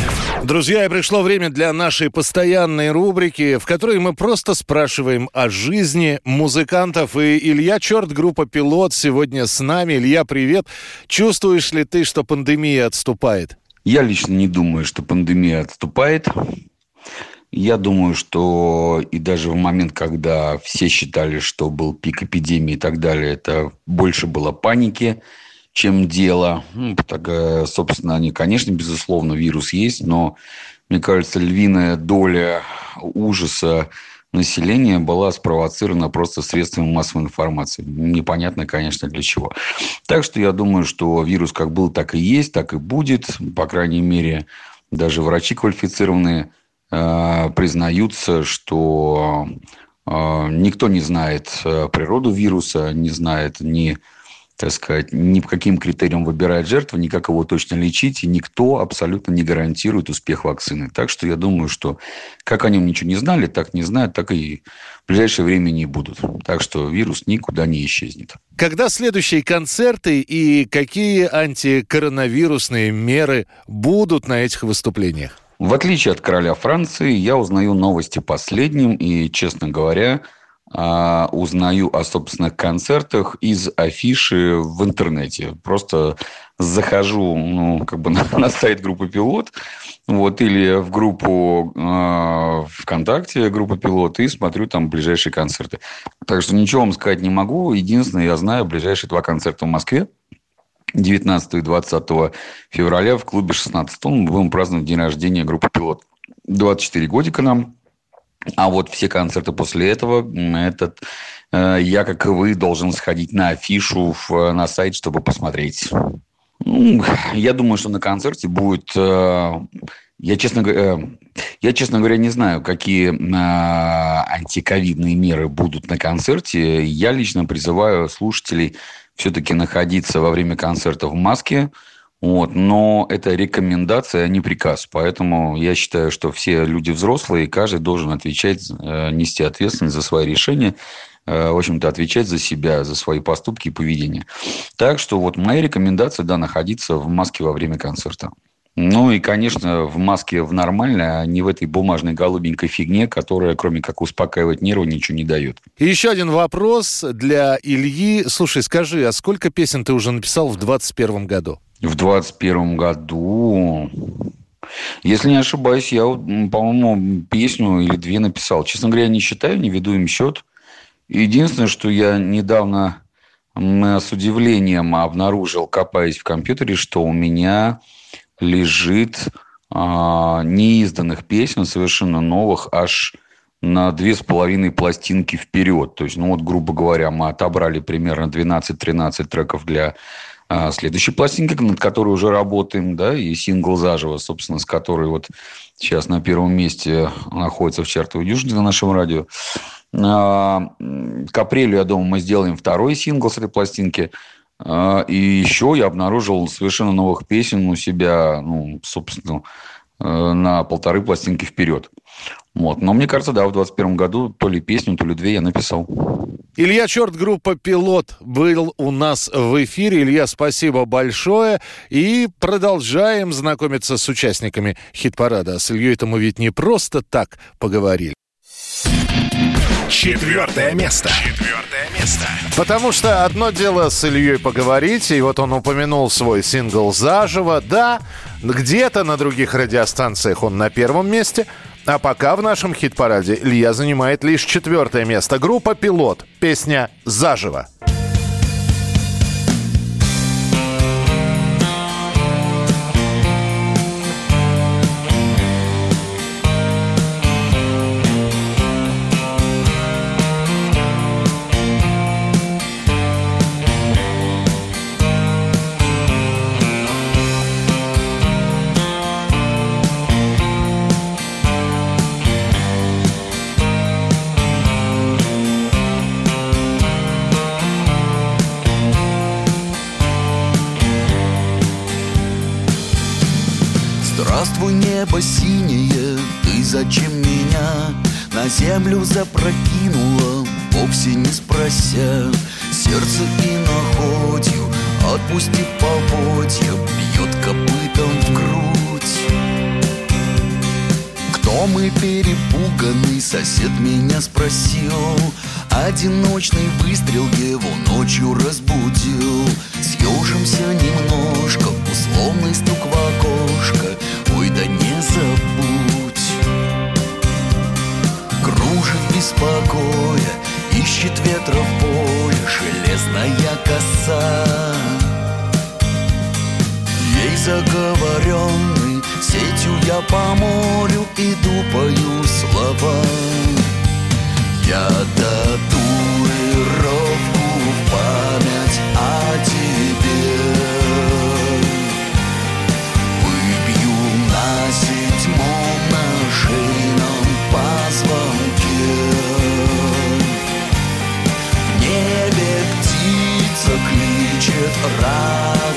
Друзья, и пришло время для нашей постоянной рубрики, в которой мы просто спрашиваем о жизни музыкантов. И Илья Черт, группа «Пилот» сегодня с нами. Илья, привет. Чувствуешь ли ты, что пандемия отступает? Я лично не думаю, что пандемия отступает. Я думаю, что и даже в момент, когда все считали, что был пик эпидемии и так далее, это больше было паники, чем дело. Ну, так, э, собственно, они, конечно, безусловно, вирус есть, но, мне кажется, львиная доля ужаса населения была спровоцирована просто средствами массовой информации. Непонятно, конечно, для чего. Так что я думаю, что вирус как был, так и есть, так и будет. По крайней мере, даже врачи квалифицированные э, признаются, что э, никто не знает э, природу вируса, не знает ни так сказать, ни по каким критериям выбирает жертву, ни как его точно лечить, и никто абсолютно не гарантирует успех вакцины. Так что я думаю, что как о нем ничего не знали, так не знают, так и в ближайшее время не будут. Так что вирус никуда не исчезнет. Когда следующие концерты и какие антикоронавирусные меры будут на этих выступлениях? В отличие от короля Франции, я узнаю новости последним, и, честно говоря, а, узнаю о собственных концертах из афиши в интернете. Просто захожу ну, как бы на, на сайт группы «Пилот», вот, или в группу э, ВКонтакте, группа «Пилот», и смотрю там ближайшие концерты. Так что ничего вам сказать не могу. Единственное, я знаю ближайшие два концерта в Москве. 19 и 20 февраля в клубе 16 мы будем праздновать день рождения группы «Пилот». 24 годика нам. А вот все концерты после этого, этот, э, я, как и вы, должен сходить на афишу в, на сайт, чтобы посмотреть. Ну, я думаю, что на концерте будет... Э, я, честно э, я, честно говоря, не знаю, какие э, антиковидные меры будут на концерте. Я лично призываю слушателей все-таки находиться во время концерта в маске, вот. Но это рекомендация, а не приказ. Поэтому я считаю, что все люди взрослые, и каждый должен отвечать, э, нести ответственность за свои решения, э, в общем-то, отвечать за себя, за свои поступки и поведение. Так что вот моя рекомендация, да, находиться в маске во время концерта. Ну и, конечно, в маске в нормальной, а не в этой бумажной голубенькой фигне, которая, кроме как успокаивать нервы, ничего не дает. И еще один вопрос для Ильи. Слушай, скажи, а сколько песен ты уже написал в 2021 году? В 2021 году... Если не ошибаюсь, я, по-моему, песню или две написал. Честно говоря, не считаю, не веду им счет. Единственное, что я недавно с удивлением обнаружил, копаясь в компьютере, что у меня лежит а, неизданных песен, совершенно новых, аж на две с половиной пластинки вперед. То есть, ну вот, грубо говоря, мы отобрали примерно 12-13 треков для а следующая пластинка, над которой уже работаем, да, и сингл «Заживо», собственно, с которой вот сейчас на первом месте находится в чартовой дюжине на нашем радио. А, к апрелю, я думаю, мы сделаем второй сингл с этой пластинки. А, и еще я обнаружил совершенно новых песен у себя, ну, собственно, э, на полторы пластинки вперед. Вот. Но мне кажется, да, в 2021 году то ли песню, то ли две я написал. Илья Черт, группа «Пилот» был у нас в эфире. Илья, спасибо большое. И продолжаем знакомиться с участниками хит-парада. С Ильей-то мы ведь не просто так поговорили. Четвертое место. Четвертое место. Потому что одно дело с Ильей поговорить, и вот он упомянул свой сингл «Заживо». Да, где-то на других радиостанциях он на первом месте – а пока в нашем хит-параде Илья занимает лишь четвертое место. Группа «Пилот». Песня «Заживо». землю запрокинула, вовсе не спрося. Сердце и находью, отпустив поводья Бьет копытом в грудь. Кто мы перепуганный, сосед меня спросил. Одиночный выстрел его ночью разбудил. Съежимся немножко, условный стук в окошко. Ой, да не забудь Беспокоя, ищет ветра в поле Железная коса. Ей заговоренный Сетью я по морю иду, пою слова. Я татуировку в память о тебе кличет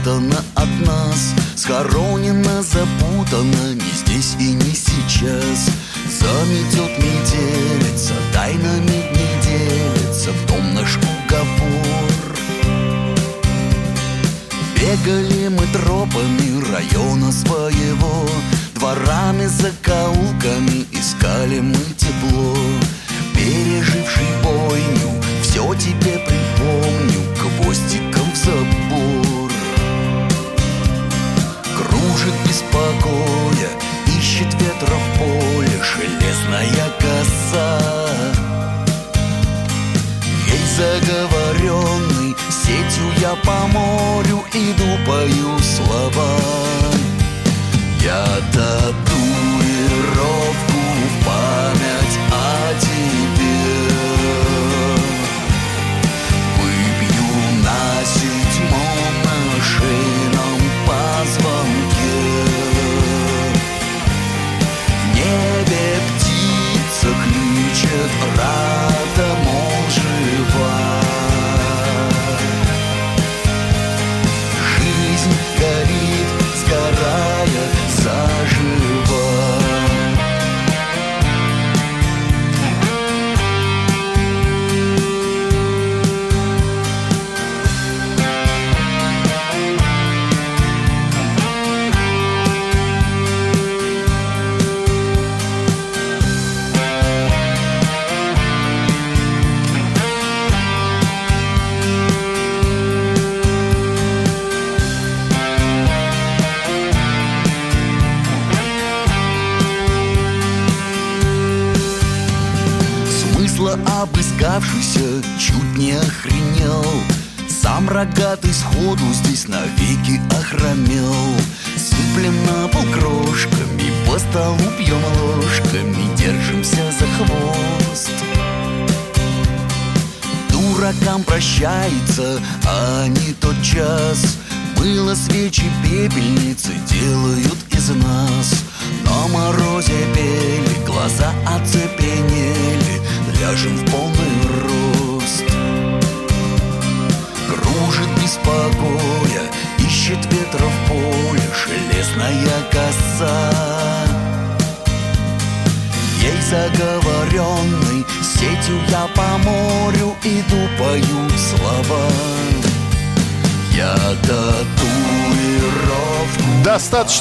спрятано от нас Схоронено, запутано не здесь и не сейчас. Заметет метелица, тайнами не делится В том наш уговор. Бегали мы тропами района своего Дворами, закоулками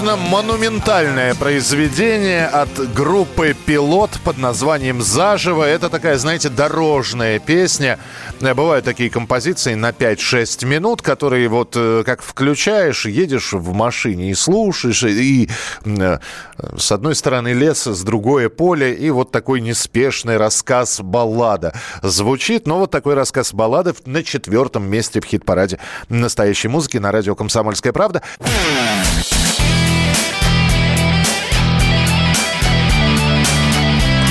Достаточно монументальное произведение от группы «Пилот» под названием «Заживо». Это такая, знаете, дорожная песня. Э, Бывают такие композиции на 5-6 минут, которые вот э, как включаешь, едешь в машине и слушаешь, и э, с одной стороны лес, с другой поле, и вот такой неспешный рассказ баллада звучит. Но вот такой рассказ баллады на четвертом месте в хит-параде настоящей музыки на радио «Комсомольская правда».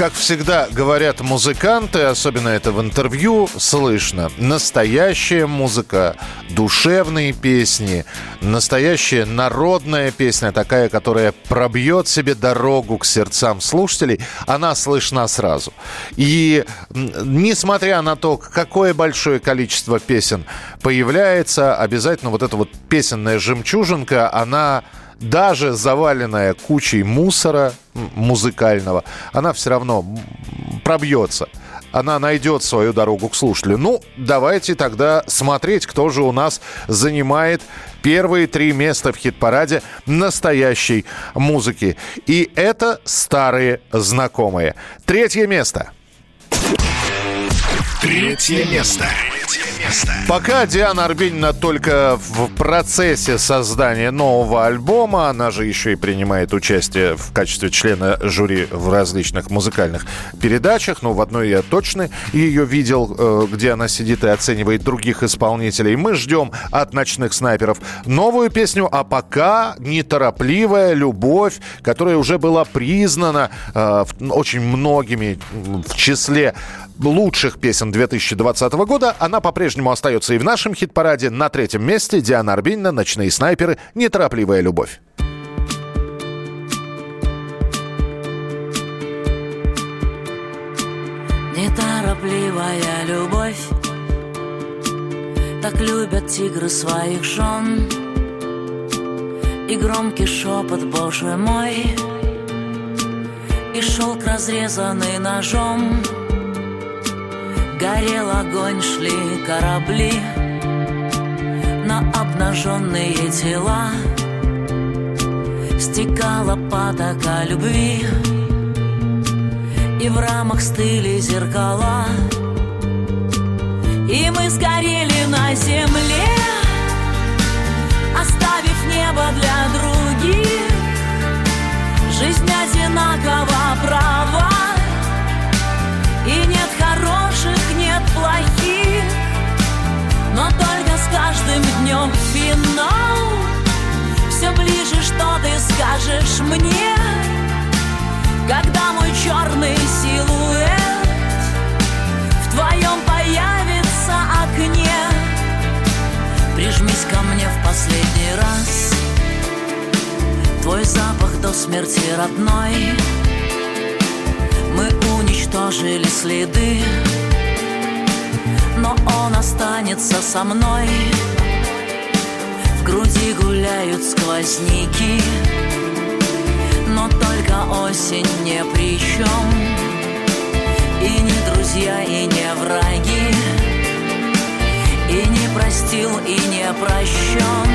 Как всегда говорят музыканты, особенно это в интервью слышно, настоящая музыка, душевные песни, настоящая народная песня, такая, которая пробьет себе дорогу к сердцам слушателей, она слышна сразу. И несмотря на то, какое большое количество песен появляется, обязательно вот эта вот песенная жемчужинка, она даже заваленная кучей мусора музыкального, она все равно пробьется. Она найдет свою дорогу к слушателю. Ну, давайте тогда смотреть, кто же у нас занимает первые три места в хит-параде настоящей музыки. И это старые знакомые. Третье место. Третье место. Пока Диана Арбенина только в процессе создания нового альбома, она же еще и принимает участие в качестве члена жюри в различных музыкальных передачах. Ну, в одной я точно ее видел, э, где она сидит и оценивает других исполнителей. Мы ждем от «Ночных снайперов» новую песню, а пока неторопливая любовь, которая уже была признана э, очень многими в числе лучших песен 2020 года. Она по-прежнему остается и в нашем хит-параде. На третьем месте Диана Арбенина «Ночные снайперы. Неторопливая любовь». Неторопливая любовь Так любят тигры своих жен И громкий шепот, боже мой И шелк, разрезанный ножом Горел огонь, шли корабли На обнаженные тела. Стекала потока любви И в рамах стыли зеркала. И мы сгорели на земле Оставив небо для других. Жизнь скажешь мне Когда мой черный силуэт В твоем появится окне? Прижмись ко мне в последний раз. Твой запах до смерти родной. Мы уничтожили следы но он останется со мной. Груди гуляют сквозняки, но только осень не при чем. И не друзья, и не враги, и не простил, и не прощен.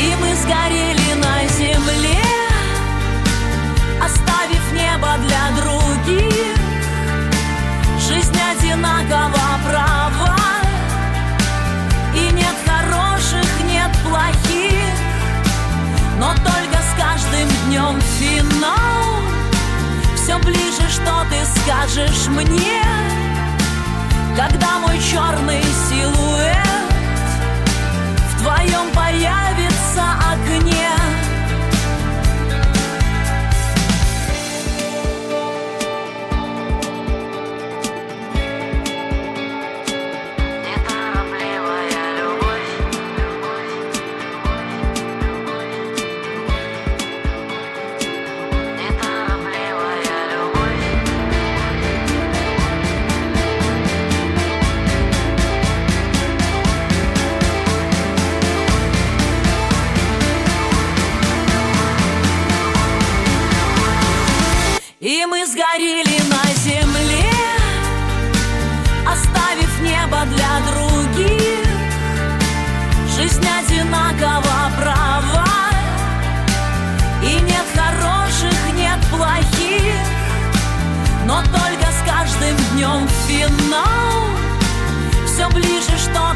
И мы сгорели на земле, оставив небо для других. Жизнь одинакова права днем финал. Все ближе, что ты скажешь мне Когда мой черный силуэт В твоем появится окне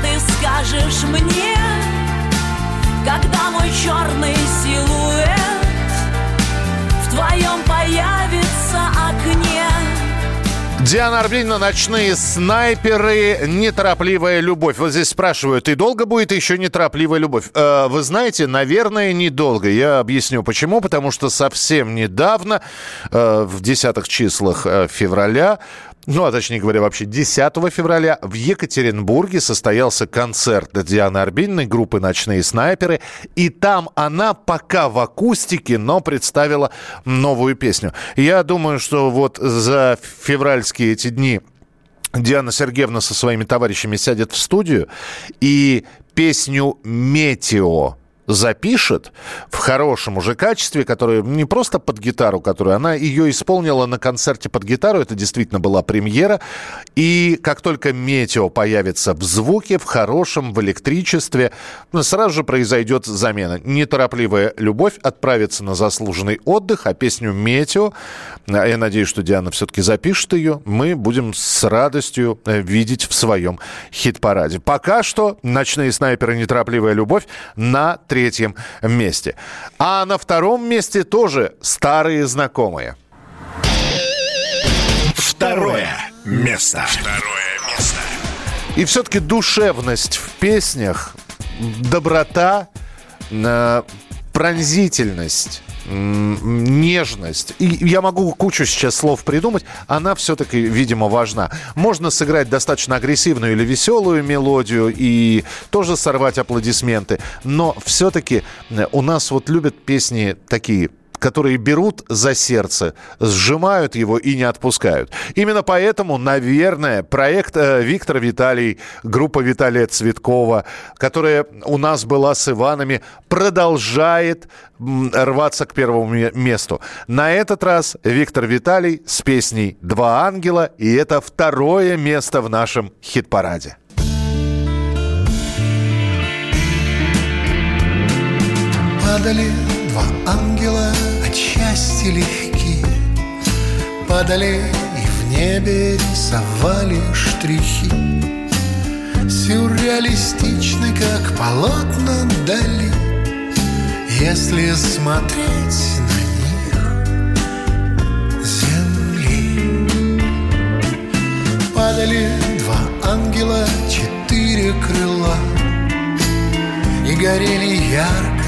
ты скажешь мне Когда мой черный силуэт В твоем появится окне Диана Арбенина, «Ночные снайперы», «Неторопливая любовь». Вот здесь спрашивают, и долго будет еще «Неторопливая любовь»? Э, вы знаете, наверное, недолго. Я объясню почему. Потому что совсем недавно, э, в десятых числах э, февраля, ну, а точнее говоря, вообще 10 февраля в Екатеринбурге состоялся концерт Дианы Арбениной группы «Ночные снайперы». И там она пока в акустике, но представила новую песню. Я думаю, что вот за февральские эти дни Диана Сергеевна со своими товарищами сядет в студию и песню «Метео» запишет в хорошем уже качестве, которое не просто под гитару, которую она ее исполнила на концерте под гитару, это действительно была премьера. И как только метео появится в звуке, в хорошем, в электричестве, сразу же произойдет замена. Неторопливая любовь отправится на заслуженный отдых, а песню «Метео», а я надеюсь, что Диана все-таки запишет ее, мы будем с радостью э, видеть в своем хит-параде. Пока что «Ночные снайперы. Неторопливая любовь» на третьем месте. А на втором месте тоже старые знакомые. Второе место. Второе место. И все-таки душевность в песнях, доброта, э, пронзительность нежность. И я могу кучу сейчас слов придумать. Она все-таки, видимо, важна. Можно сыграть достаточно агрессивную или веселую мелодию и тоже сорвать аплодисменты. Но все-таки э, у нас вот любят песни такие которые берут за сердце, сжимают его и не отпускают. Именно поэтому, наверное, проект э, Виктор Виталий, группа Виталия Цветкова, которая у нас была с Иванами, продолжает рваться к первому месту. На этот раз Виктор Виталий с песней «Два ангела», и это второе место в нашем хит-параде. Падали два ангела от счастья легки Падали и в небе рисовали штрихи. Сюрреалистичны, как полотна дали Если смотреть на них земли. Падали два ангела, четыре крыла. И горели ярко,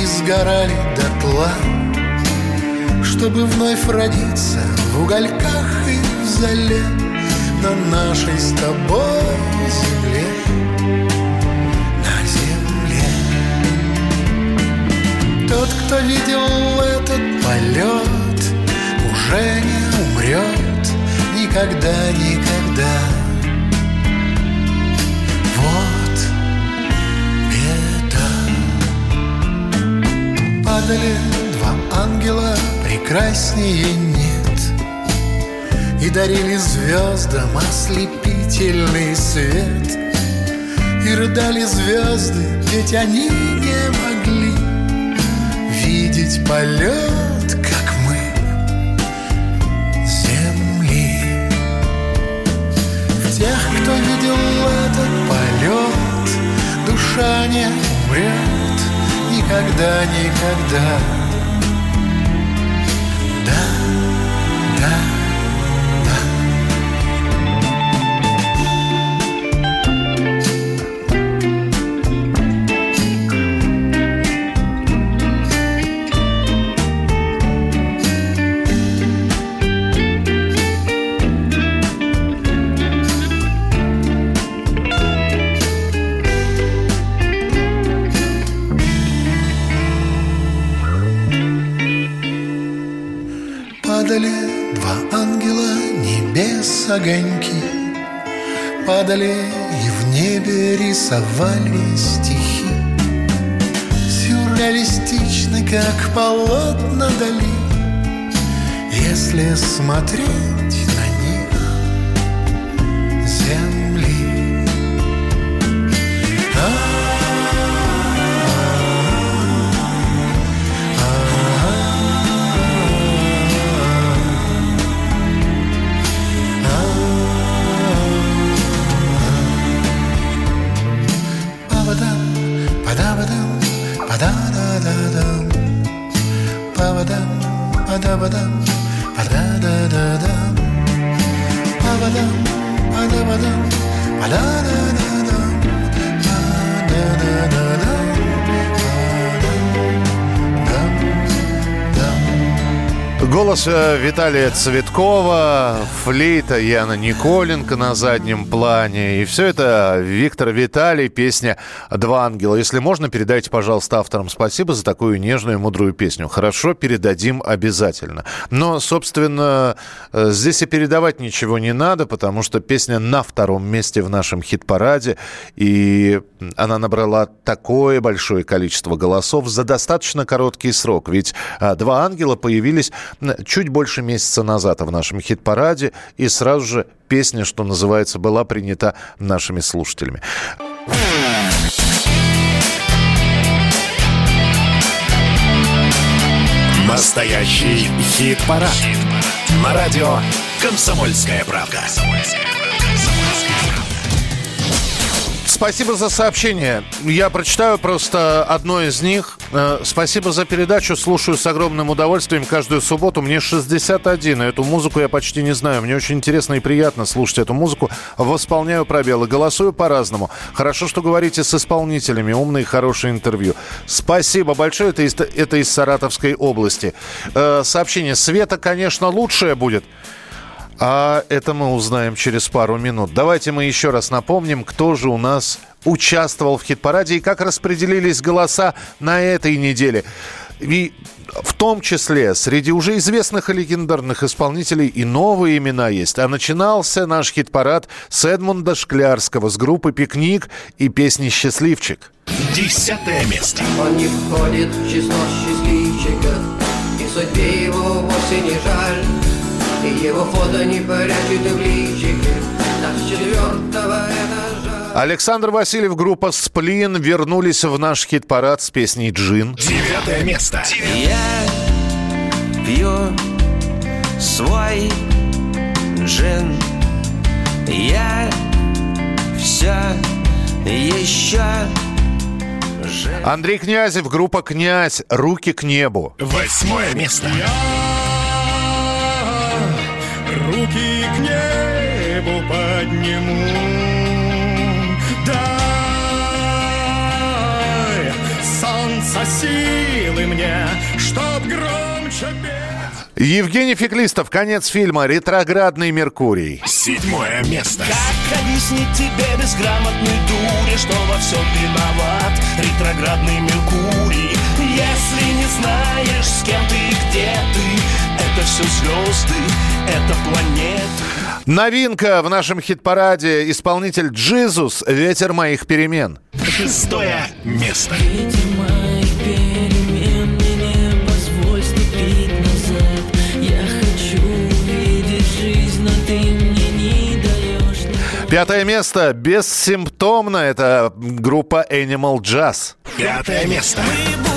и сгорали дотла чтобы вновь родиться в угольках и в зале На нашей с тобой земле. На земле. Тот, кто видел этот полет Уже не умрет Никогда, никогда. Вот беда Падали два ангела прекраснее нет. И дарили звездам ослепительный свет. И рыдали звезды, ведь они не могли Видеть полет, как мы, земли. Тех, кто видел этот полет Душа не умрет никогда, никогда Падали огоньки Падали и в небе рисовали стихи. Сюрреалистичны, как полотна дали Если смотреть Голос э, Виталия Цветкова, флейта Яна Николенко на заднем плане. И все это Виктор Виталий, песня «Два ангела». Если можно, передайте, пожалуйста, авторам спасибо за такую нежную мудрую песню. Хорошо, передадим обязательно. Но, собственно, э, здесь и передавать ничего не надо, потому что песня на втором месте в нашем хит-параде. И она набрала такое большое количество голосов за достаточно короткий срок. Ведь э, «Два ангела» появились чуть больше месяца назад в нашем хит-параде, и сразу же песня, что называется, была принята нашими слушателями. Настоящий хит-парад. Хит На радио «Комсомольская правка». Спасибо за сообщение. Я прочитаю просто одно из них. Э, Спасибо за передачу. Слушаю с огромным удовольствием каждую субботу. Мне 61. Эту музыку я почти не знаю. Мне очень интересно и приятно слушать эту музыку. Восполняю пробелы. Голосую по-разному. Хорошо, что говорите с исполнителями. Умные, хорошие интервью. Спасибо большое. Это из, это из Саратовской области. Э, Сообщение. Света, конечно, лучшее будет. А это мы узнаем через пару минут. Давайте мы еще раз напомним, кто же у нас участвовал в хит-параде и как распределились голоса на этой неделе. И в том числе среди уже известных и легендарных исполнителей и новые имена есть. А начинался наш хит-парад с Эдмунда Шклярского с группы «Пикник» и песни «Счастливчик». Десятое место. Он не входит в число счастливчиков И судьбе его вовсе не жаль И его фото не прячет в личике с четвертого этажа Александр Васильев, группа «Сплин» вернулись в наш хит-парад с песней «Джин». Девятое место. Я пью свой джин Я все еще Андрей Князев, группа «Князь», «Руки к небу». Восьмое место. Руки к небу подниму Дай солнца силы мне, чтоб громче петь Евгений Феклистов, конец фильма «Ретроградный Меркурий». Седьмое место. Как объяснить тебе безграмотной дуре, что во всем виноват ретроградный Меркурий? Если не знаешь, с кем ты и где ты, это все звезды, это планеты. Новинка в нашем хит-параде. Исполнитель Джизус «Ветер моих перемен». Шестое место. перемен мне не позволь ступить назад Я хочу увидеть жизнь, но ты мне не даешь Пятое место. Бессимптомно. Это группа Animal Jazz. Пятое место. Мы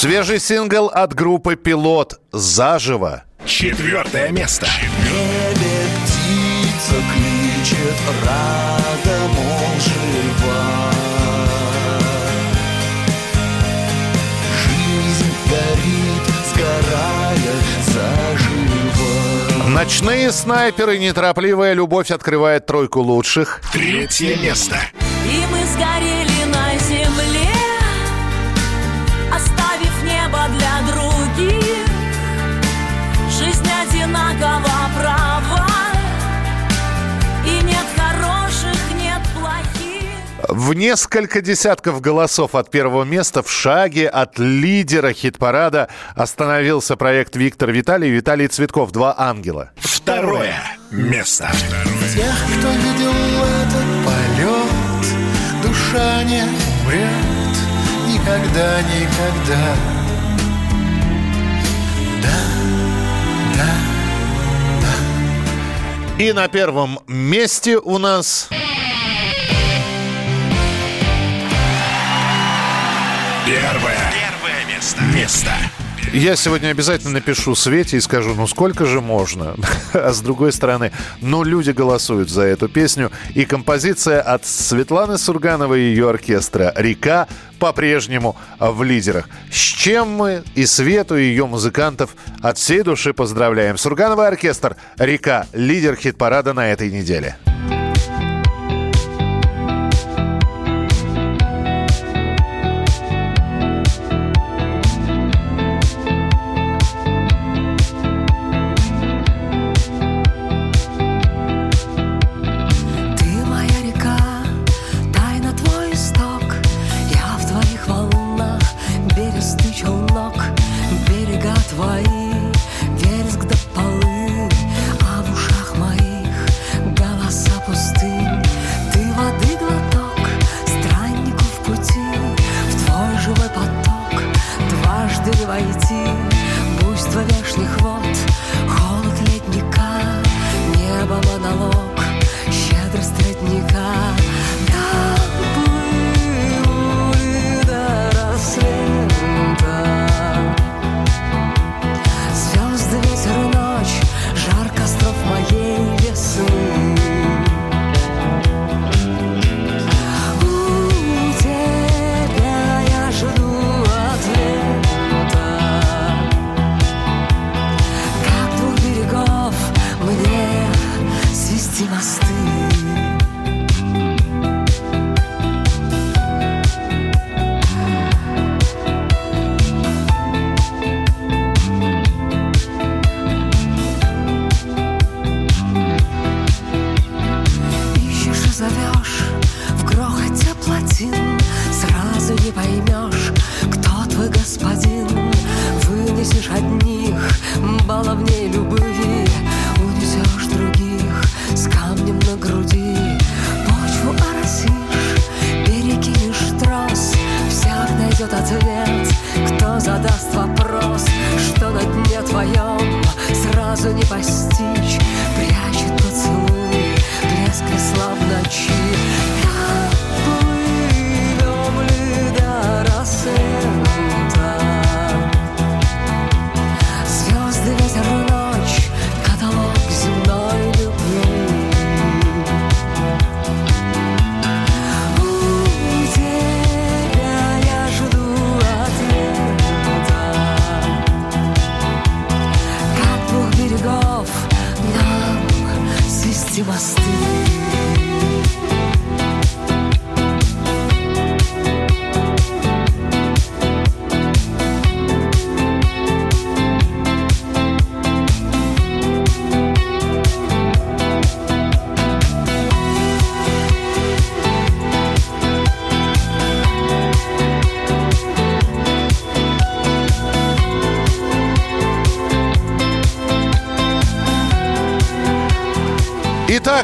Свежий сингл от группы «Пилот» «Заживо». Четвертое место. Небе птица кличет, рада, мол, жива. Жизнь горит, сгорая заживо. Ночные снайперы, неторопливая любовь открывает тройку лучших. Третье место. И мы сгорели на земле В несколько десятков голосов от первого места в шаге от лидера хит-парада остановился проект Виктор Виталий и Виталий Цветков «Два ангела». Второе место. Тех, кто видел этот полет, душа не умрет никогда, никогда. Да, да, И на первом месте у нас... Первое. Первое место. Место. Я сегодня обязательно напишу Свете и скажу, ну сколько же можно? А с другой стороны, ну люди голосуют за эту песню. И композиция от Светланы Сургановой и ее оркестра «Река» по-прежнему в лидерах. С чем мы и Свету, и ее музыкантов от всей души поздравляем. Сургановый оркестр «Река» – лидер хит-парада на этой неделе. Буйство вешних вод,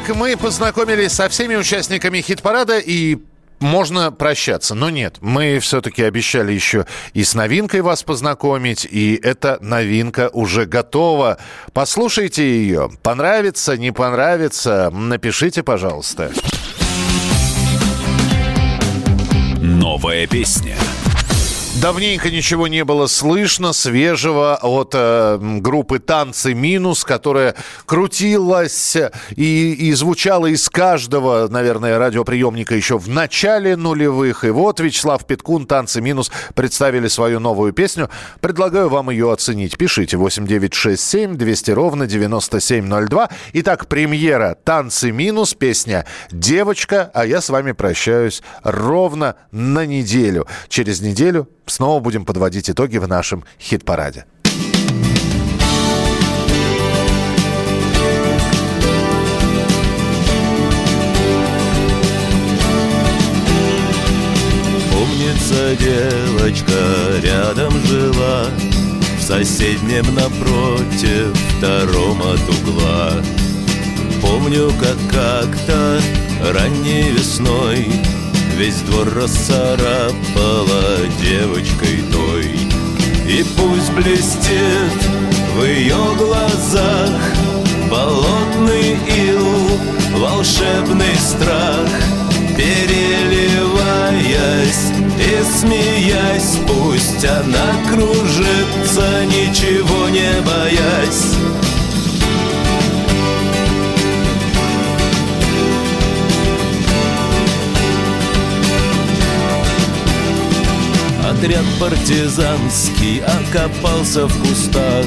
Итак, мы познакомились со всеми участниками хит-парада и можно прощаться, но нет, мы все-таки обещали еще и с новинкой вас познакомить, и эта новинка уже готова. Послушайте ее, понравится, не понравится, напишите, пожалуйста. Новая песня. Давненько ничего не было слышно свежего от э, группы «Танцы минус», которая крутилась и, и звучала из каждого, наверное, радиоприемника еще в начале нулевых. И вот Вячеслав Петкун «Танцы минус» представили свою новую песню. Предлагаю вам ее оценить. Пишите 8967 200 ровно 9702. Итак, премьера «Танцы минус», песня «Девочка», а я с вами прощаюсь ровно на неделю. Через неделю снова будем подводить итоги в нашем хит-параде. Помнится, девочка рядом жила В соседнем напротив, втором от угла Помню, как как-то ранней весной Весь двор расцарапала девочкой той. И пусть блестит в ее глазах Болотный ил, волшебный страх. Переливаясь и смеясь Пусть она кружится, ничего не боясь. По-партизански окопался в кустах.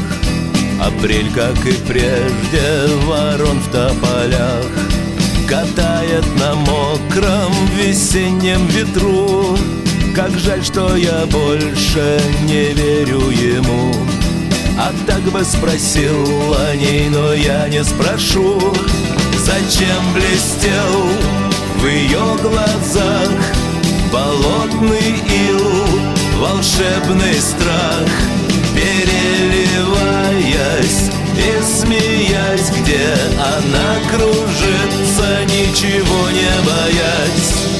Апрель, как и прежде, ворон в тополях. Катает на мокром весеннем ветру. Как жаль, что я больше не верю ему. А так бы спросил о ней, но я не спрошу Зачем блестел в ее глазах Болотный ил, волшебный страх Переливаясь и смеясь Где она кружится, ничего не боясь